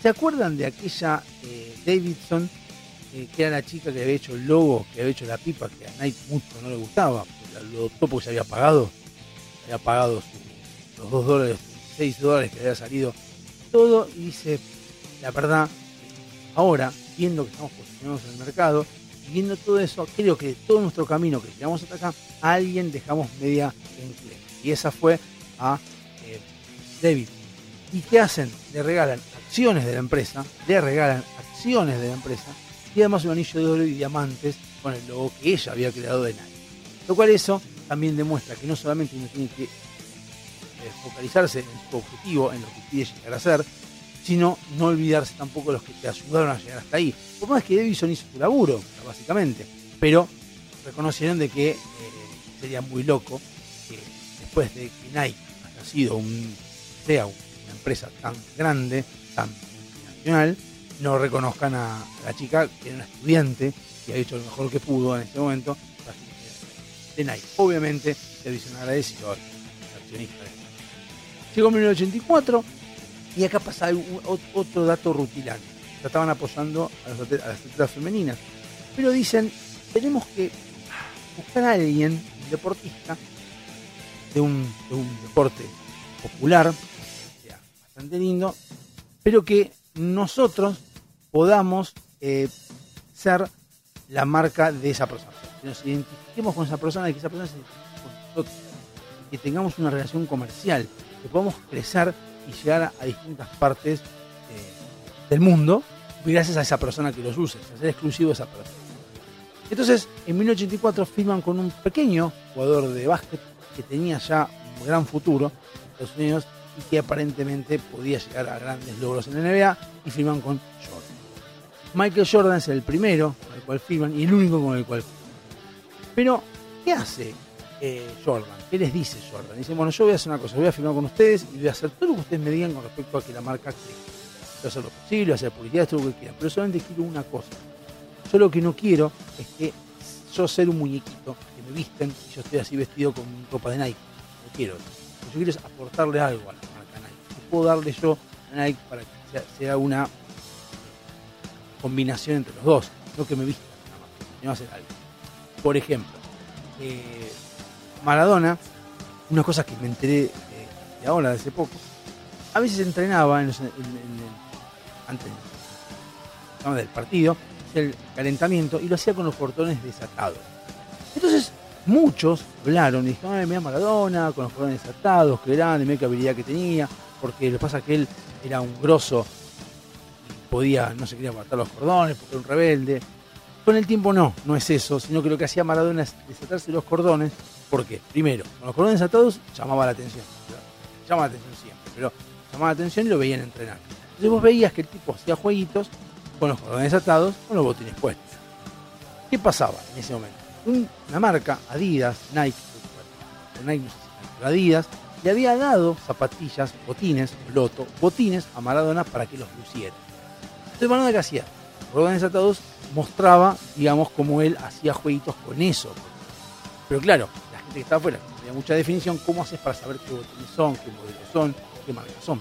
¿se acuerdan de aquella eh, Davidson, eh, que era la chica que había hecho el logo, que había hecho la pipa, que a Nike mucho no le gustaba, lo adoptó porque se había pagado, había pagado los 2 dólares, 6 dólares que había salido, todo, y dice, la verdad, ahora, viendo que estamos posicionados en el mercado, y viendo todo eso, creo que todo nuestro camino que llegamos hasta acá, alguien dejamos media enclema. Y esa fue a eh, David. ¿Y qué hacen? Le regalan acciones de la empresa, le regalan acciones de la empresa y además un anillo de oro y diamantes con el logo que ella había creado de Nike. Lo cual eso también demuestra que no solamente uno tiene que eh, focalizarse en su objetivo, en lo que quiere llegar a ser, sino no olvidarse tampoco de los que te ayudaron a llegar hasta ahí. Por más que Davidson hizo su laburo, básicamente, pero reconocieron de que eh, sería muy loco que después de que Nike haya sido un, sea una empresa tan grande, tan nacional, no reconozcan a la chica que era una estudiante que ha hecho lo mejor que pudo en este momento de Nike. Obviamente, servicio agradecido al accionista. Llegó 1984 y acá pasa otro dato rutinario. Estaban apoyando a, las atletas femeninas. Pero dicen, tenemos que buscar a alguien, un deportista, de un, de un deporte popular, bastante lindo, pero que nosotros podamos eh, ser la marca de esa persona. Que nos identifiquemos con esa persona y que esa persona se identifique con nosotros. Que tengamos una relación comercial, que podamos crecer y llegar a, distintas partes eh, del mundo gracias a esa persona que los use, a ser exclusivo de esa persona. Entonces, en 1984 firman con un pequeño jugador de básquet que tenía ya un gran futuro en Estados Unidos y que aparentemente podía llegar a grandes logros en la NBA y firman con Jordan. Michael Jordan es el primero con el cual firman y el único con el cual firman. Pero, ¿qué hace eh, Jordan? ¿Qué les dice Jordan? Dice, bueno, yo voy a hacer una cosa, voy a firmar con ustedes y voy a hacer todo lo que ustedes me digan con respecto a que la marca crezca. Voy a hacer lo posible, voy a hacer publicidad, todo lo que quieran, pero solamente quiero una cosa. Yo lo que no quiero es que yo ser un muñequito que me visten y yo estoy así vestido con ropa de Nike. No quiero eso. Lo que quiero aportarle algo a la marca Nike. ¿Qué puedo darle yo a Nike para que sea, una combinación entre los dos? No que me vistan nada más, sino hacer algo. Por ejemplo, eh, Maradona, una cosa que me enteré eh, de ahora, de hace poco, a veces entrenaba en antes del partido, el calentamiento, y lo hacía con los cordones desatados. Entonces, muchos hablaron y dijeron, ay, mira Maradona, con los cordones desatados, qué grande, mira qué habilidad que tenía, porque lo que pasa es que él era un grosso podía, no se quería matar los cordones, porque era un rebelde. Con el tiempo no, no es eso, sino que lo que hacía Maradona es desatarse los cordones, porque, primero, con los cordones desatados llamaba la atención, llama la atención siempre, pero llamaba la atención y lo veían entrenar. Entonces vos veías que el tipo hacía jueguitos con los cordones atados, con los botines puestos. ¿Qué pasaba en ese momento? Un- una marca, Adidas, Nike, Nike Adidas, le había dado zapatillas, botines, loto, botines a Maradona para que los luciera. Entonces Maradona qué hacía? Cordones atados mostraba, digamos, cómo él hacía jueguitos con eso. Pero claro, la gente que estaba afuera no tenía mucha definición, ¿cómo haces para saber qué botines son, qué modelos son, qué marcas son?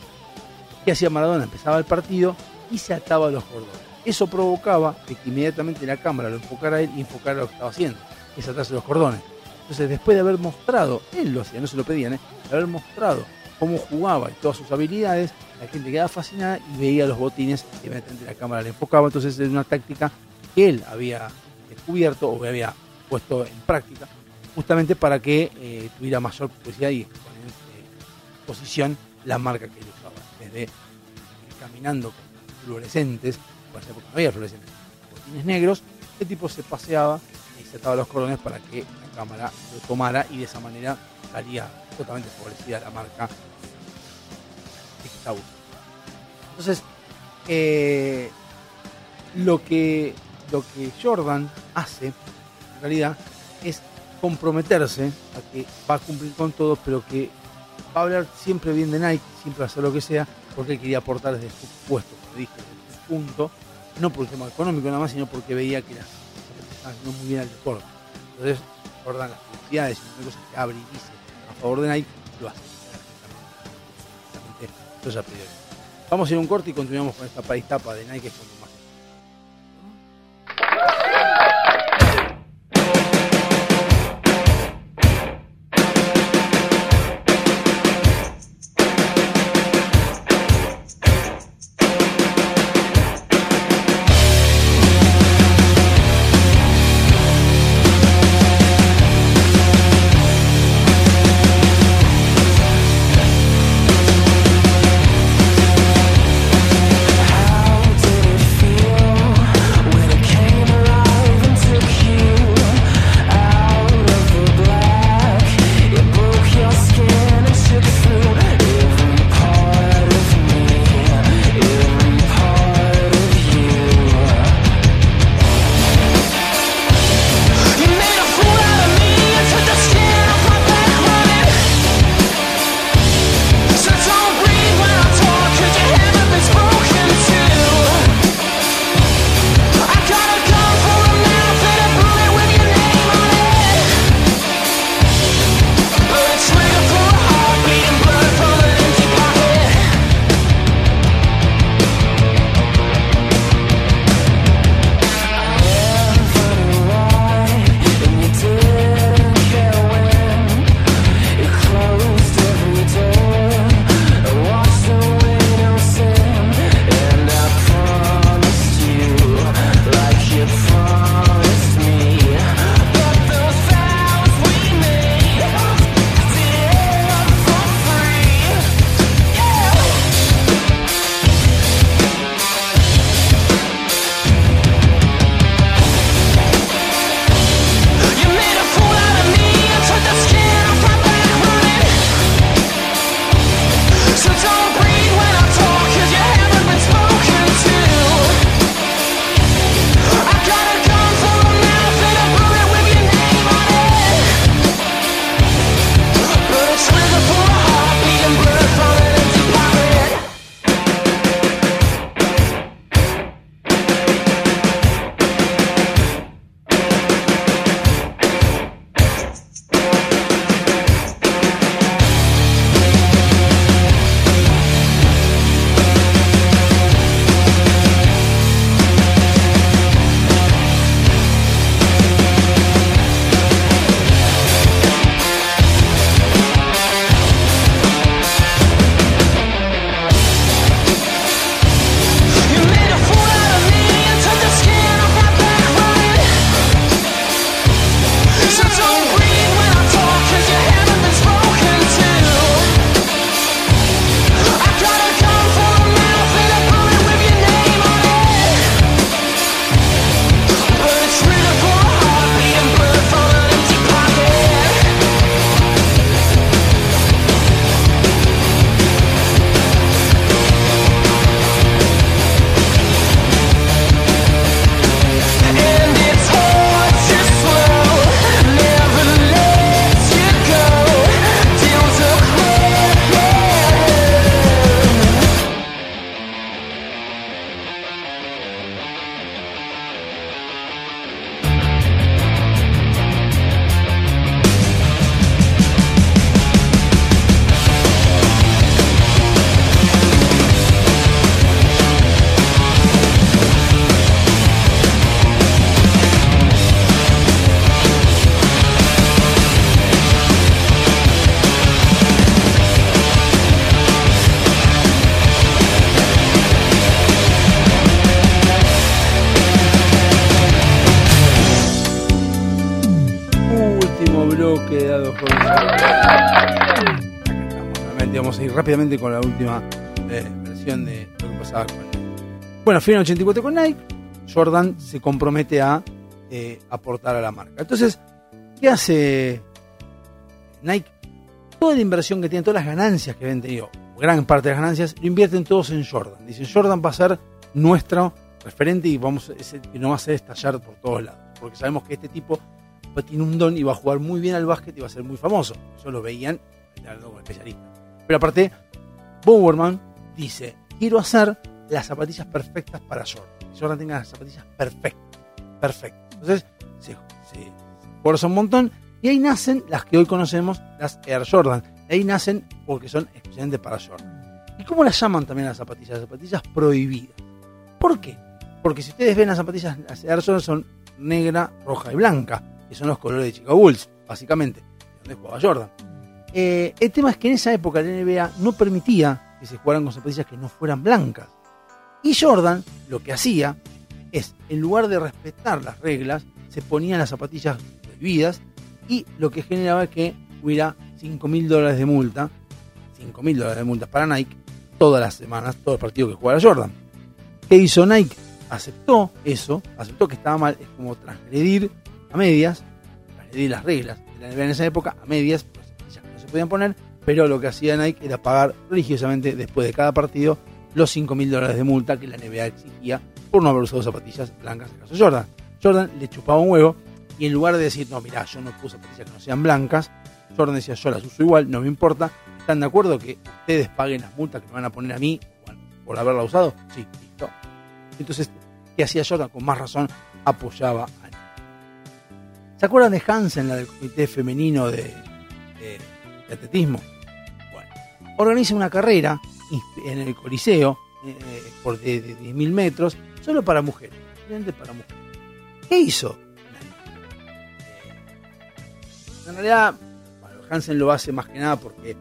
¿Qué hacía Maradona? Empezaba el partido y se ataba los cordones. Eso provocaba que inmediatamente la cámara lo enfocara a él y enfocara lo que estaba haciendo, es atarse los cordones. Entonces, después de haber mostrado, él lo hacía, no se lo pedían, ¿eh? de haber mostrado cómo jugaba y todas sus habilidades, la gente quedaba fascinada y veía los botines y inmediatamente la cámara le enfocaba. Entonces, era una táctica que él había descubierto o había puesto en práctica justamente para que eh, tuviera mayor publicidad y eh, posición la marca que él usaba. Desde caminando con fluorescentes, por ejemplo, no había fluorescentes, botines negros, el tipo se paseaba y se ataba los cordones para que la cámara lo tomara y de esa manera salía totalmente favorecida la marca que estaba usando. Entonces, eh, lo que lo que Jordan hace en realidad es comprometerse a que va a cumplir con todo, pero que va a hablar siempre bien de Nike, siempre va a hacer lo que sea, porque quería aportar desde su puesto, como dije, desde su punto, no por el tema económico nada más, sino porque veía que las haciendo muy bien al deporte. Entonces, Jordan las publicidades y cosas que abre y dice a favor de Nike, lo hace. Eso ya pidió. Vamos a ir a un corte y continuamos con esta país tapa de Nike con la última eh, versión de lo que pasaba con Bueno, final 84 con Nike, Jordan se compromete a eh, aportar a la marca. Entonces, ¿qué hace Nike? Toda la inversión que tienen, todas las ganancias que habían tenido, gran parte de las ganancias, lo invierten todos en Jordan. Dicen, Jordan va a ser nuestro referente y vamos que nos va a hacer estallar por todos lados. Porque sabemos que este tipo tiene un don y va a jugar muy bien al básquet y va a ser muy famoso. Eso lo veían hablando con especialistas. Pero aparte, Bowerman dice, quiero hacer las zapatillas perfectas para Jordan. Que Jordan tenga las zapatillas perfectas. Perfectas. Entonces, se, esfuerza un montón y ahí nacen las que hoy conocemos, las Air Jordan. De ahí nacen porque son exclusivamente para Jordan. ¿Y cómo las llaman también las zapatillas? Las zapatillas prohibidas. ¿Por qué? Porque si ustedes ven las zapatillas, las Air Jordan son negra, roja y blanca, que son los colores de Chicago Bulls, básicamente, donde jugaba Jordan. Eh, el tema es que en esa época la NBA no permitía que se jugaran con zapatillas que no fueran blancas. Y Jordan lo que hacía es, en lugar de respetar las reglas, se ponían las zapatillas prohibidas y lo que generaba que hubiera 5 mil dólares de multa, 5 mil dólares de multa para Nike, todas las semanas, todo el partido que jugara Jordan. ¿Qué hizo Nike? Aceptó eso, aceptó que estaba mal, es como transgredir a medias, transgredir las reglas de la NBA en esa época, a medias, podían poner, pero lo que hacía Nike era pagar religiosamente después de cada partido los 5 mil dólares de multa que la NBA exigía por no haber usado zapatillas blancas en el caso de Jordan. Jordan le chupaba un huevo y en lugar de decir, no, mirá, yo no puse zapatillas que no sean blancas, Jordan decía, yo las uso igual, no me importa. ¿Están de acuerdo que ustedes paguen las multas que me van a poner a mí por haberla usado? Sí, listo. Entonces, ¿qué hacía Jordan? Con más razón, apoyaba a Nike. ¿Se acuerdan de Hansen, la del comité femenino de, de atletismo? Bueno, organiza una carrera en el Coliseo eh, por de, de 10.000 metros, solo para mujeres, para mujeres. ¿Qué hizo? En realidad, bueno, Hansen lo hace más que nada porque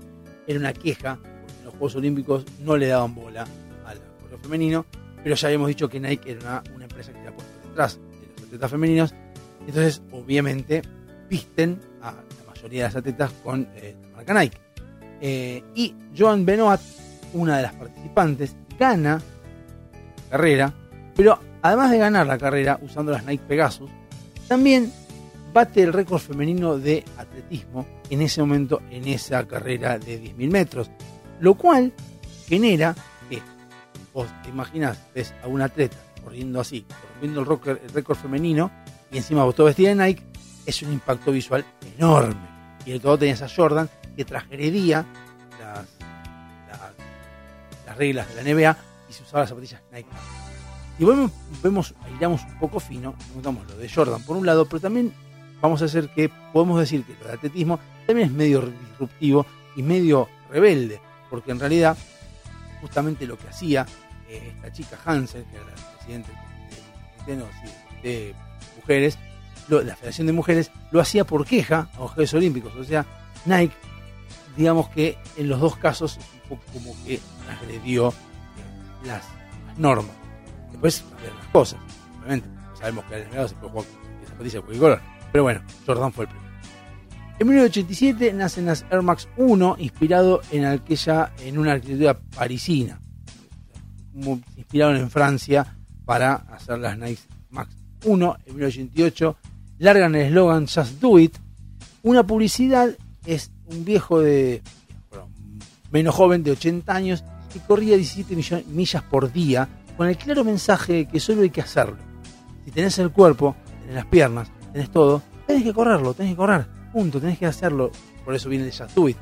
era una queja, porque en los Juegos Olímpicos no le daban bola al juego femenino, pero ya habíamos dicho que Nike era una, empresa que estaba puesta detrás de los atletas femeninos, entonces obviamente visten a la mayoría de las atletas con eh, marca Nike. Eh, y Joan Benoit, una de las participantes, gana la carrera, pero además de ganar la carrera usando las Nike Pegasus, también bate el récord femenino de atletismo en ese momento en esa carrera de 10.000 metros, lo cual genera que vos te imaginás, ves a un atleta corriendo así, corriendo el récord, el récord femenino y encima vos todo vestida de Nike, es un impacto visual enorme. Y de todo tenías a Jordan que transgredía las, las, las reglas de la NBA y se usaba las zapatillas Nike. Y vemos, vemos, iramos un poco fino, notamos lo de Jordan por un lado, pero también vamos a hacer que podemos decir que de atletismo también es medio disruptivo y medio rebelde, porque en realidad justamente lo que hacía eh, esta chica Hansen, que era la presidenta de, de, mujeres, la Federación de Mujeres, lo hacía por queja a los Juegos Olímpicos, o sea, Nike, digamos que en los dos casos como que transgredió eh, las, normas. Después las cosas, obviamente. Sabemos que al NBA se puede jugar con zapatillas de cualquier color. Pero bueno, Jordan fue el primero. En 1987 nacen las Air Max 1, inspirado en aquella, en una arquitectura parisina. Inspiraron en Francia para hacer las Nike Max 1. En 1988 largan el eslogan Just Do It. Una publicidad es un viejo de bueno, menos joven de 80 años que corría 17 millas por día con el claro mensaje de que solo hay que hacerlo. Si tenés el cuerpo, tenés las piernas, tenés todo, tenés que correrlo, tenés que correr, punto, tenés que hacerlo. Por eso viene el Just Do It,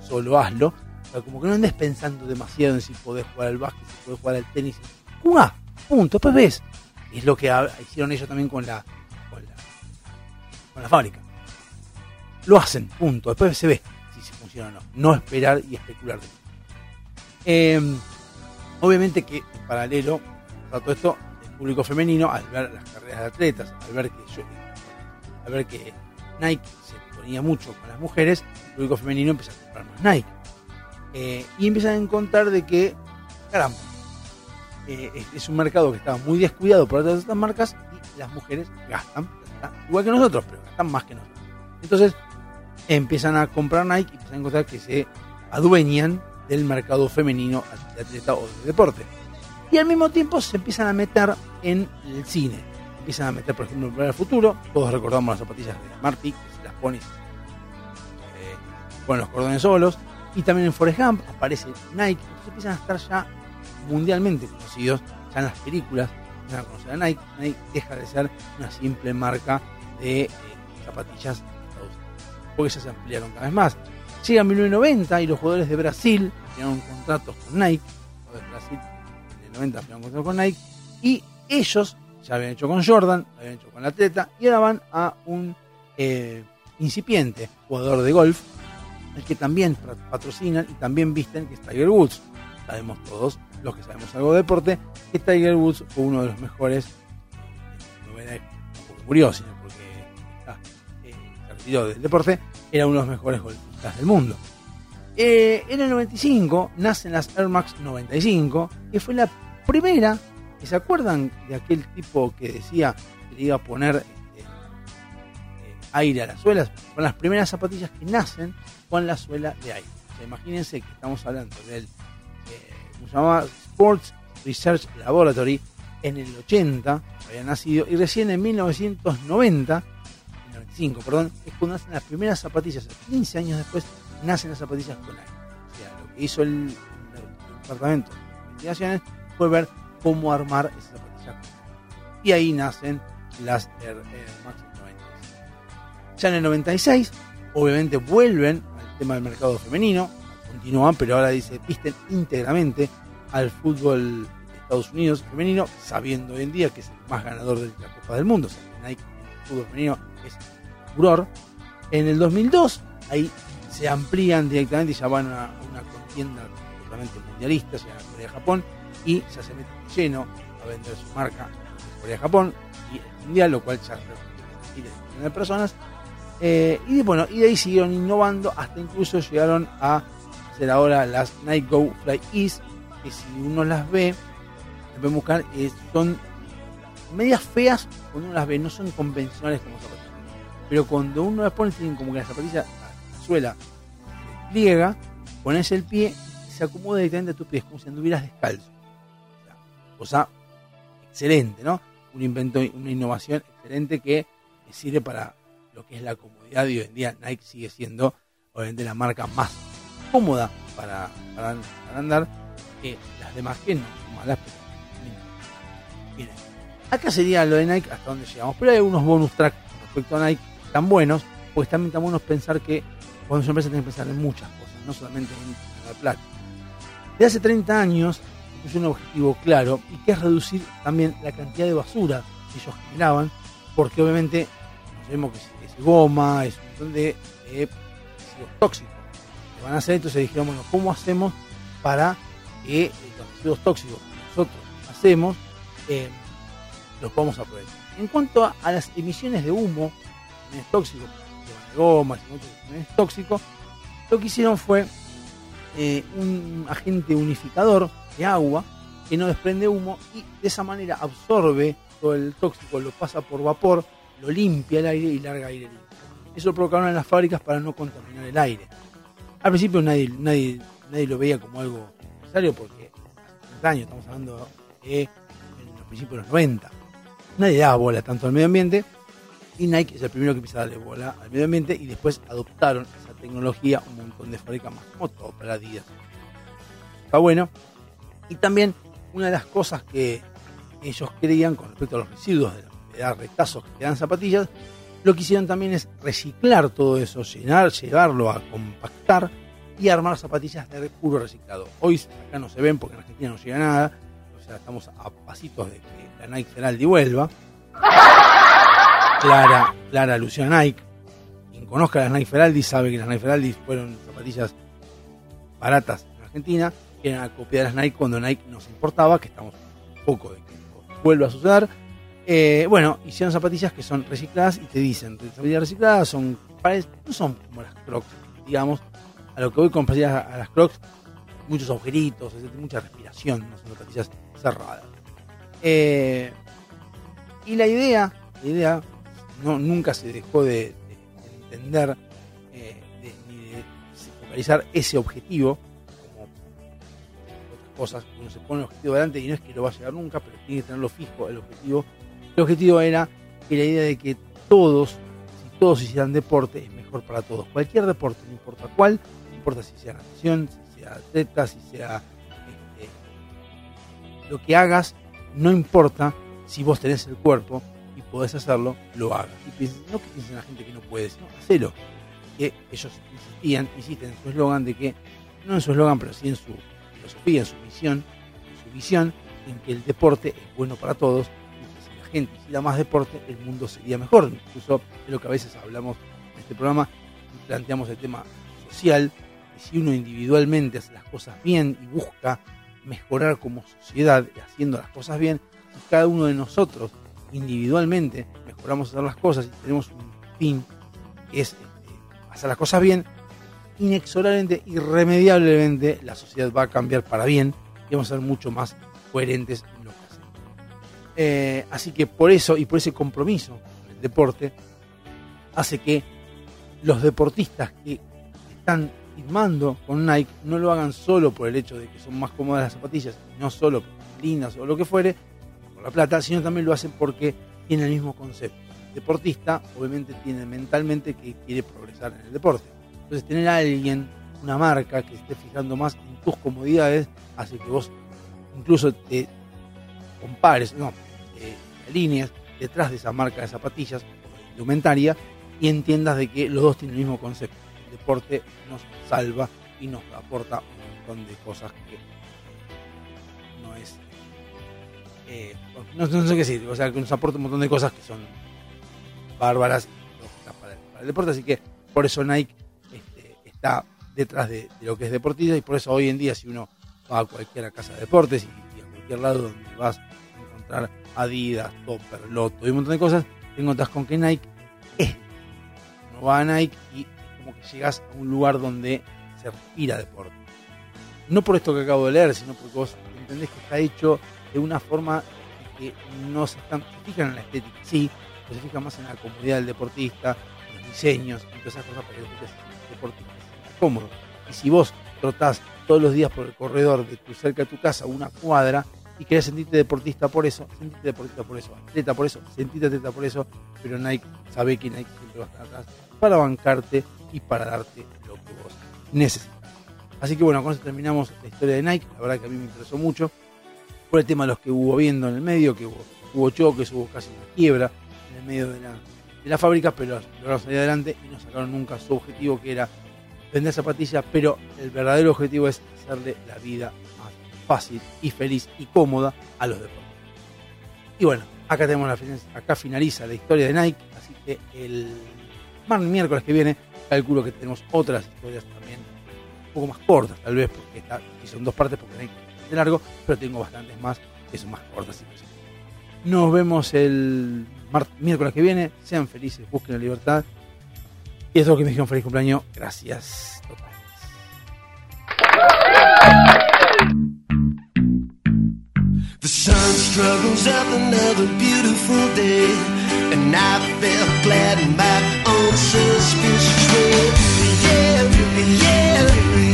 solo hazlo. Pero como que no andes pensando demasiado en si podés jugar al básquet, si podés jugar al tenis. Jugá, punto, después ves. Es lo que hicieron ellos también con la, con la, con la fábrica. Lo hacen, punto, después se ve si se funciona o no. No esperar y especular de eh, obviamente que en paralelo a todo esto, el público femenino, al ver las carreras de atletas, al ver que yo, al ver que Nike se ponía mucho con las mujeres, el público femenino empieza a comprar más Nike. Eh, y empiezan a encontrar de que, caramba, eh, es, un mercado que estaba muy descuidado por otras marcas y las mujeres gastan, gastan, igual que nosotros, pero gastan más que nosotros. Entonces empiezan a comprar Nike y empiezan a encontrar que se adueñan del mercado femenino de atleta o de deporte. Y al mismo tiempo se empiezan a meter en el cine. Empiezan a meter, por ejemplo, en al Futuro. Todos recordamos las zapatillas de Marty, las pones eh, con los cordones solos. Y también en Forrest Gump aparece Nike. Entonces empiezan a estar ya mundialmente conocidos, ya en las películas, empiezan a conocer a Nike. Nike deja de ser una simple marca de eh, zapatillas porque ya se ampliaron cada vez más. Llega 1990 y los jugadores de Brasil firmaron contratos con Nike. Los de Brasil en el 90 firmaron contratos con Nike. Y ellos ya habían hecho con Jordan, habían hecho con la atleta y ahora van a un eh, incipiente jugador de golf, el que también patrocinan y también visten, que es Tiger Woods. Sabemos todos, los que sabemos algo de deporte, que Tiger Woods fue uno de los mejores, no era porque murió, sino del deporte, era uno de los mejores golfistas del mundo. Eh, en el 95 nacen las Air Max 95, que fue la primera, se acuerdan de aquel tipo que decía que le iba a poner este, eh, aire a las suelas, son las primeras zapatillas que nacen con la suela de aire. Imagínense que estamos hablando del, eh. Sports Research Laboratory, en el 80 había nacido, y recién en 1990, 95, perdón, es cuando nacen las primeras zapatillas, 15 años después nacen las zapatillas con aire. O sea, lo que hizo el, departamento de investigaciones fue ver cómo armar esas zapatillas. Y ahí nacen las Air, Air Max 96. Ya en el 96, obviamente vuelven al tema del mercado femenino, continúan, pero ahora dice, visten íntegramente al fútbol de Estados Unidos femenino, sabiendo hoy en día que es el más ganador de la Copa del Mundo, o sea, Nike el fútbol femenino es En el 2002, ahí se amplían directamente y ya van a una contienda totalmente mundialista, se llama Corea-Japón, y ya se meten de lleno a vender su marca Corea-Japón y el mundial, lo cual ya de personas. Eh, y bueno, y de ahí siguieron innovando hasta incluso llegaron a hacer ahora las Nike Go Fly Ease, que si uno las ve, las pueden buscar, eh, son medias feas cuando uno las ve, no son convencionales como zapatillas. Pero cuando uno las pone, tienen como que la zapatilla, la, la suela, pliega, pones el pie y se acomoda directamente a tus pies, como si anduvieras descalzo. O sea, cosa excelente, ¿no? Un invento, una innovación excelente que sirve para lo que es la comodidad y hoy en día Nike sigue siendo obviamente la marca más cómoda para, para, andar que las demás que no son malas pero Miren, acá sería lo de Nike hasta donde llegamos, pero hay algunos bonus tracks respecto a Nike tan buenos, pues también tan buenos pensar que cuando son empresa tienen que pensar en muchas cosas, no solamente en la plata. De hace 30 años es un objetivo claro y que es reducir también la cantidad de basura que ellos generaban, porque obviamente nos vemos que es, es goma, es un montón de eh, tóxicos que van a hacer, entonces dijeron, bueno, ¿cómo hacemos para que los residuos tóxicos que nosotros hacemos eh, los podamos aprovechar? En cuanto a las emisiones de humo, emisiones tóxicos, de goma, muchos emisiones tóxicos, lo que hicieron fue eh, un agente unificador de agua que no desprende humo y de esa manera absorbe todo el tóxico, lo pasa por vapor, lo limpia el aire y larga aire limpio. Eso lo provocaron en las fábricas para no contaminar el aire. Al principio nadie, nadie, nadie lo veía como algo necesario porque hace 30 años, estamos hablando de los principios de los 90. Nadie daba bola tanto al medio ambiente y Nike es el primero que empieza a darle bola al medio ambiente y después adoptaron esa tecnología un montón de fábricas más, como todo para Adidas. Está bueno. Y también una de las cosas que ellos creían con respecto a los residuos de, dar retazos que quedan zapatillas, lo que hicieron también es reciclar todo eso, llenar, llevarlo a compactar y armar zapatillas de puro reciclado. Hoy acá no se ven porque en Argentina no llega nada, o sea, estamos a pasitos de que la Nike Feraldi vuelva. Clara, clara alusión a Nike. Quien conozca las Nike Feraldi sabe que las Nike Feraldi fueron zapatillas baratas en Argentina, que eran a copia de las Nike cuando Nike nos importaba, que estamos un poco de que vuelva a suceder. Eh, bueno, hicieron zapatillas que son recicladas y te dicen, zapatillas recicladas son, no son como las Crocs, digamos, a lo que voy con zapatillas a, las Crocs, muchos agujeritos, mucha respiración, no son zapatillas cerradas. Eh, y la idea, la idea no, nunca se dejó de, de- de entender eh, ni de focalizar ese objetivo como cosas, uno se pone el objetivo delante y no es que lo va a llegar nunca, pero tiene que tenerlo fijo el objetivo. El objetivo era que la idea de que todos, si todos hicieran deporte, es mejor para todos. Cualquier deporte, no importa cuál, no importa si sea natación, si sea atleta, si sea este, lo que hagas, no importa si vos tenés el cuerpo podés hacerlo, lo hagas. Y no que piensen la gente que no puede, sino hacelo. Que ellos insistían, insisten en su eslogan de que, no en su eslogan, pero sí en su filosofía, en su misión, en su visión, en que el deporte es bueno para todos y que si la gente hiciera más deporte, el mundo sería mejor. Incluso es lo que a veces hablamos en este programa planteamos el tema social, que si uno individualmente hace las cosas bien y busca mejorar como sociedad haciendo las cosas bien, cada uno de nosotros individualmente mejoramos hacer las cosas y tenemos un fin que es este, hacer las cosas bien, inexorablemente, irremediablemente la sociedad va a cambiar para bien y vamos a ser mucho más coherentes en lo que hacemos. Eh, así que por eso y por ese compromiso con el deporte hace que los deportistas que están firmando con Nike no lo hagan solo por el hecho de que son más cómodas las zapatillas, no solo son lindas o lo que fuere, la plata, sino también lo hacen porque tienen el mismo concepto. El deportista obviamente tiene mentalmente que quiere progresar en el deporte. Entonces tener a alguien, una marca que esté fijando más en tus comodidades, hace que vos incluso te compares, no, te detrás de esa marca de zapatillas o indumentaria y entiendas de que los dos tienen el mismo concepto. El deporte nos salva y nos aporta un montón de cosas que no es eh, no, no sé qué decir, o sea, que nos aporta un montón de cosas que son bárbaras para, el- para el deporte, así que por eso Nike este, está detrás de, de lo que es deportista y por eso hoy en día si uno va a cualquier casa de deportes y, y a cualquier lado donde vas a encontrar Adidas, Topper, Lotto y un montón de cosas, te encontrás con que Nike es. Uno va a Nike y como que llegas a un lugar donde se respira deporte. No por esto que acabo de leer, sino porque vos entendés que está hecho de una forma que no se, están, fijan en la estética, sí, pero se fijan más en la comodidad del deportista, en los diseños, en todas esas cosas para que el deportista cómodo. Y si vos trotás todos los días por el corredor de tu cerca de tu casa una cuadra y querés sentirte deportista por eso, sentite deportista por eso, atleta por eso, sentite atleta por eso, pero Nike sabe que Nike siempre va a estar atrás para bancarte y para darte lo que vos necesitas. Así que bueno, con eso terminamos la historia de Nike, la verdad que a mí me interesó mucho por el tema de los que hubo viendo en el medio, que hubo, hubo choques, hubo casi una quiebra en el medio de la, de la fábrica, pero lograron salir adelante y no sacaron nunca su objetivo que era vender zapatillas, pero el verdadero objetivo es hacerle la vida más fácil y feliz y cómoda a los deportes. Y bueno, acá tenemos la acá finaliza la historia de Nike, así que el miércoles que viene calculo que tenemos otras historias también un poco más cortas, tal vez, porque esta y son dos partes porque Nike de largo, pero tengo bastantes más que son más cosas. Nos vemos el miércoles que viene. Sean felices, busquen la libertad. Y eso es lo que me dijeron feliz cumpleaños. Gracias. The sun struggles up another beautiful day, and I felt glad in my own suspicious way. Yeah, yeah, yeah.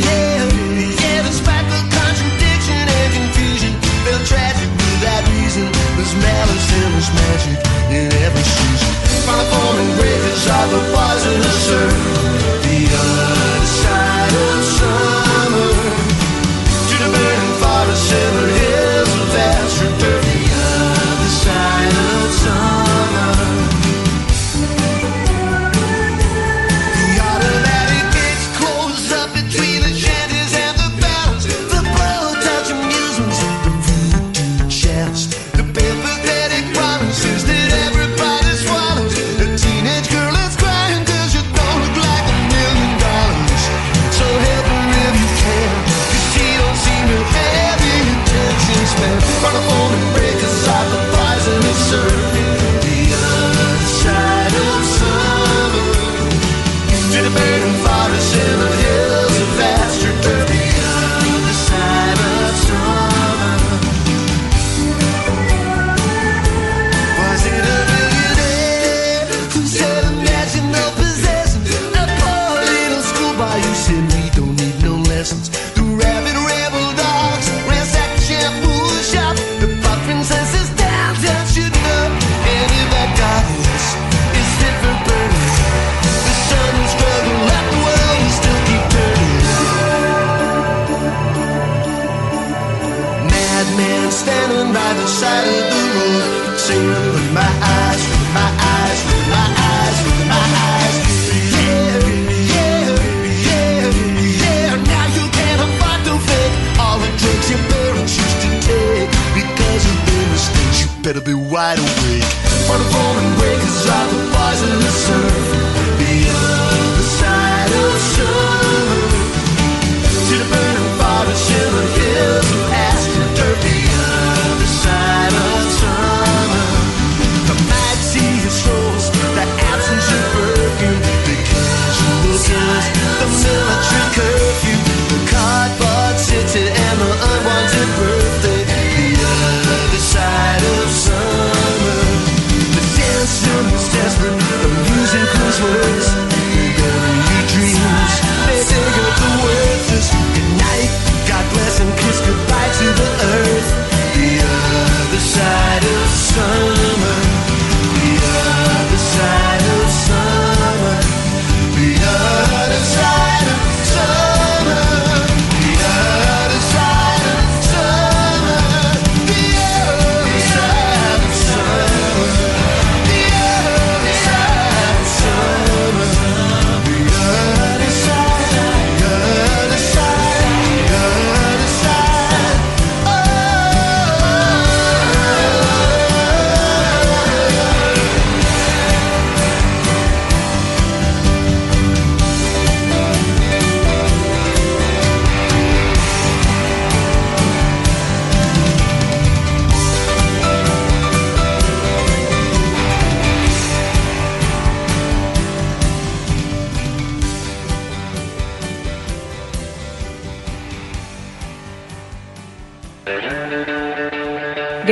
There's malice and there's magic in every season. Find a and grave is all the poison.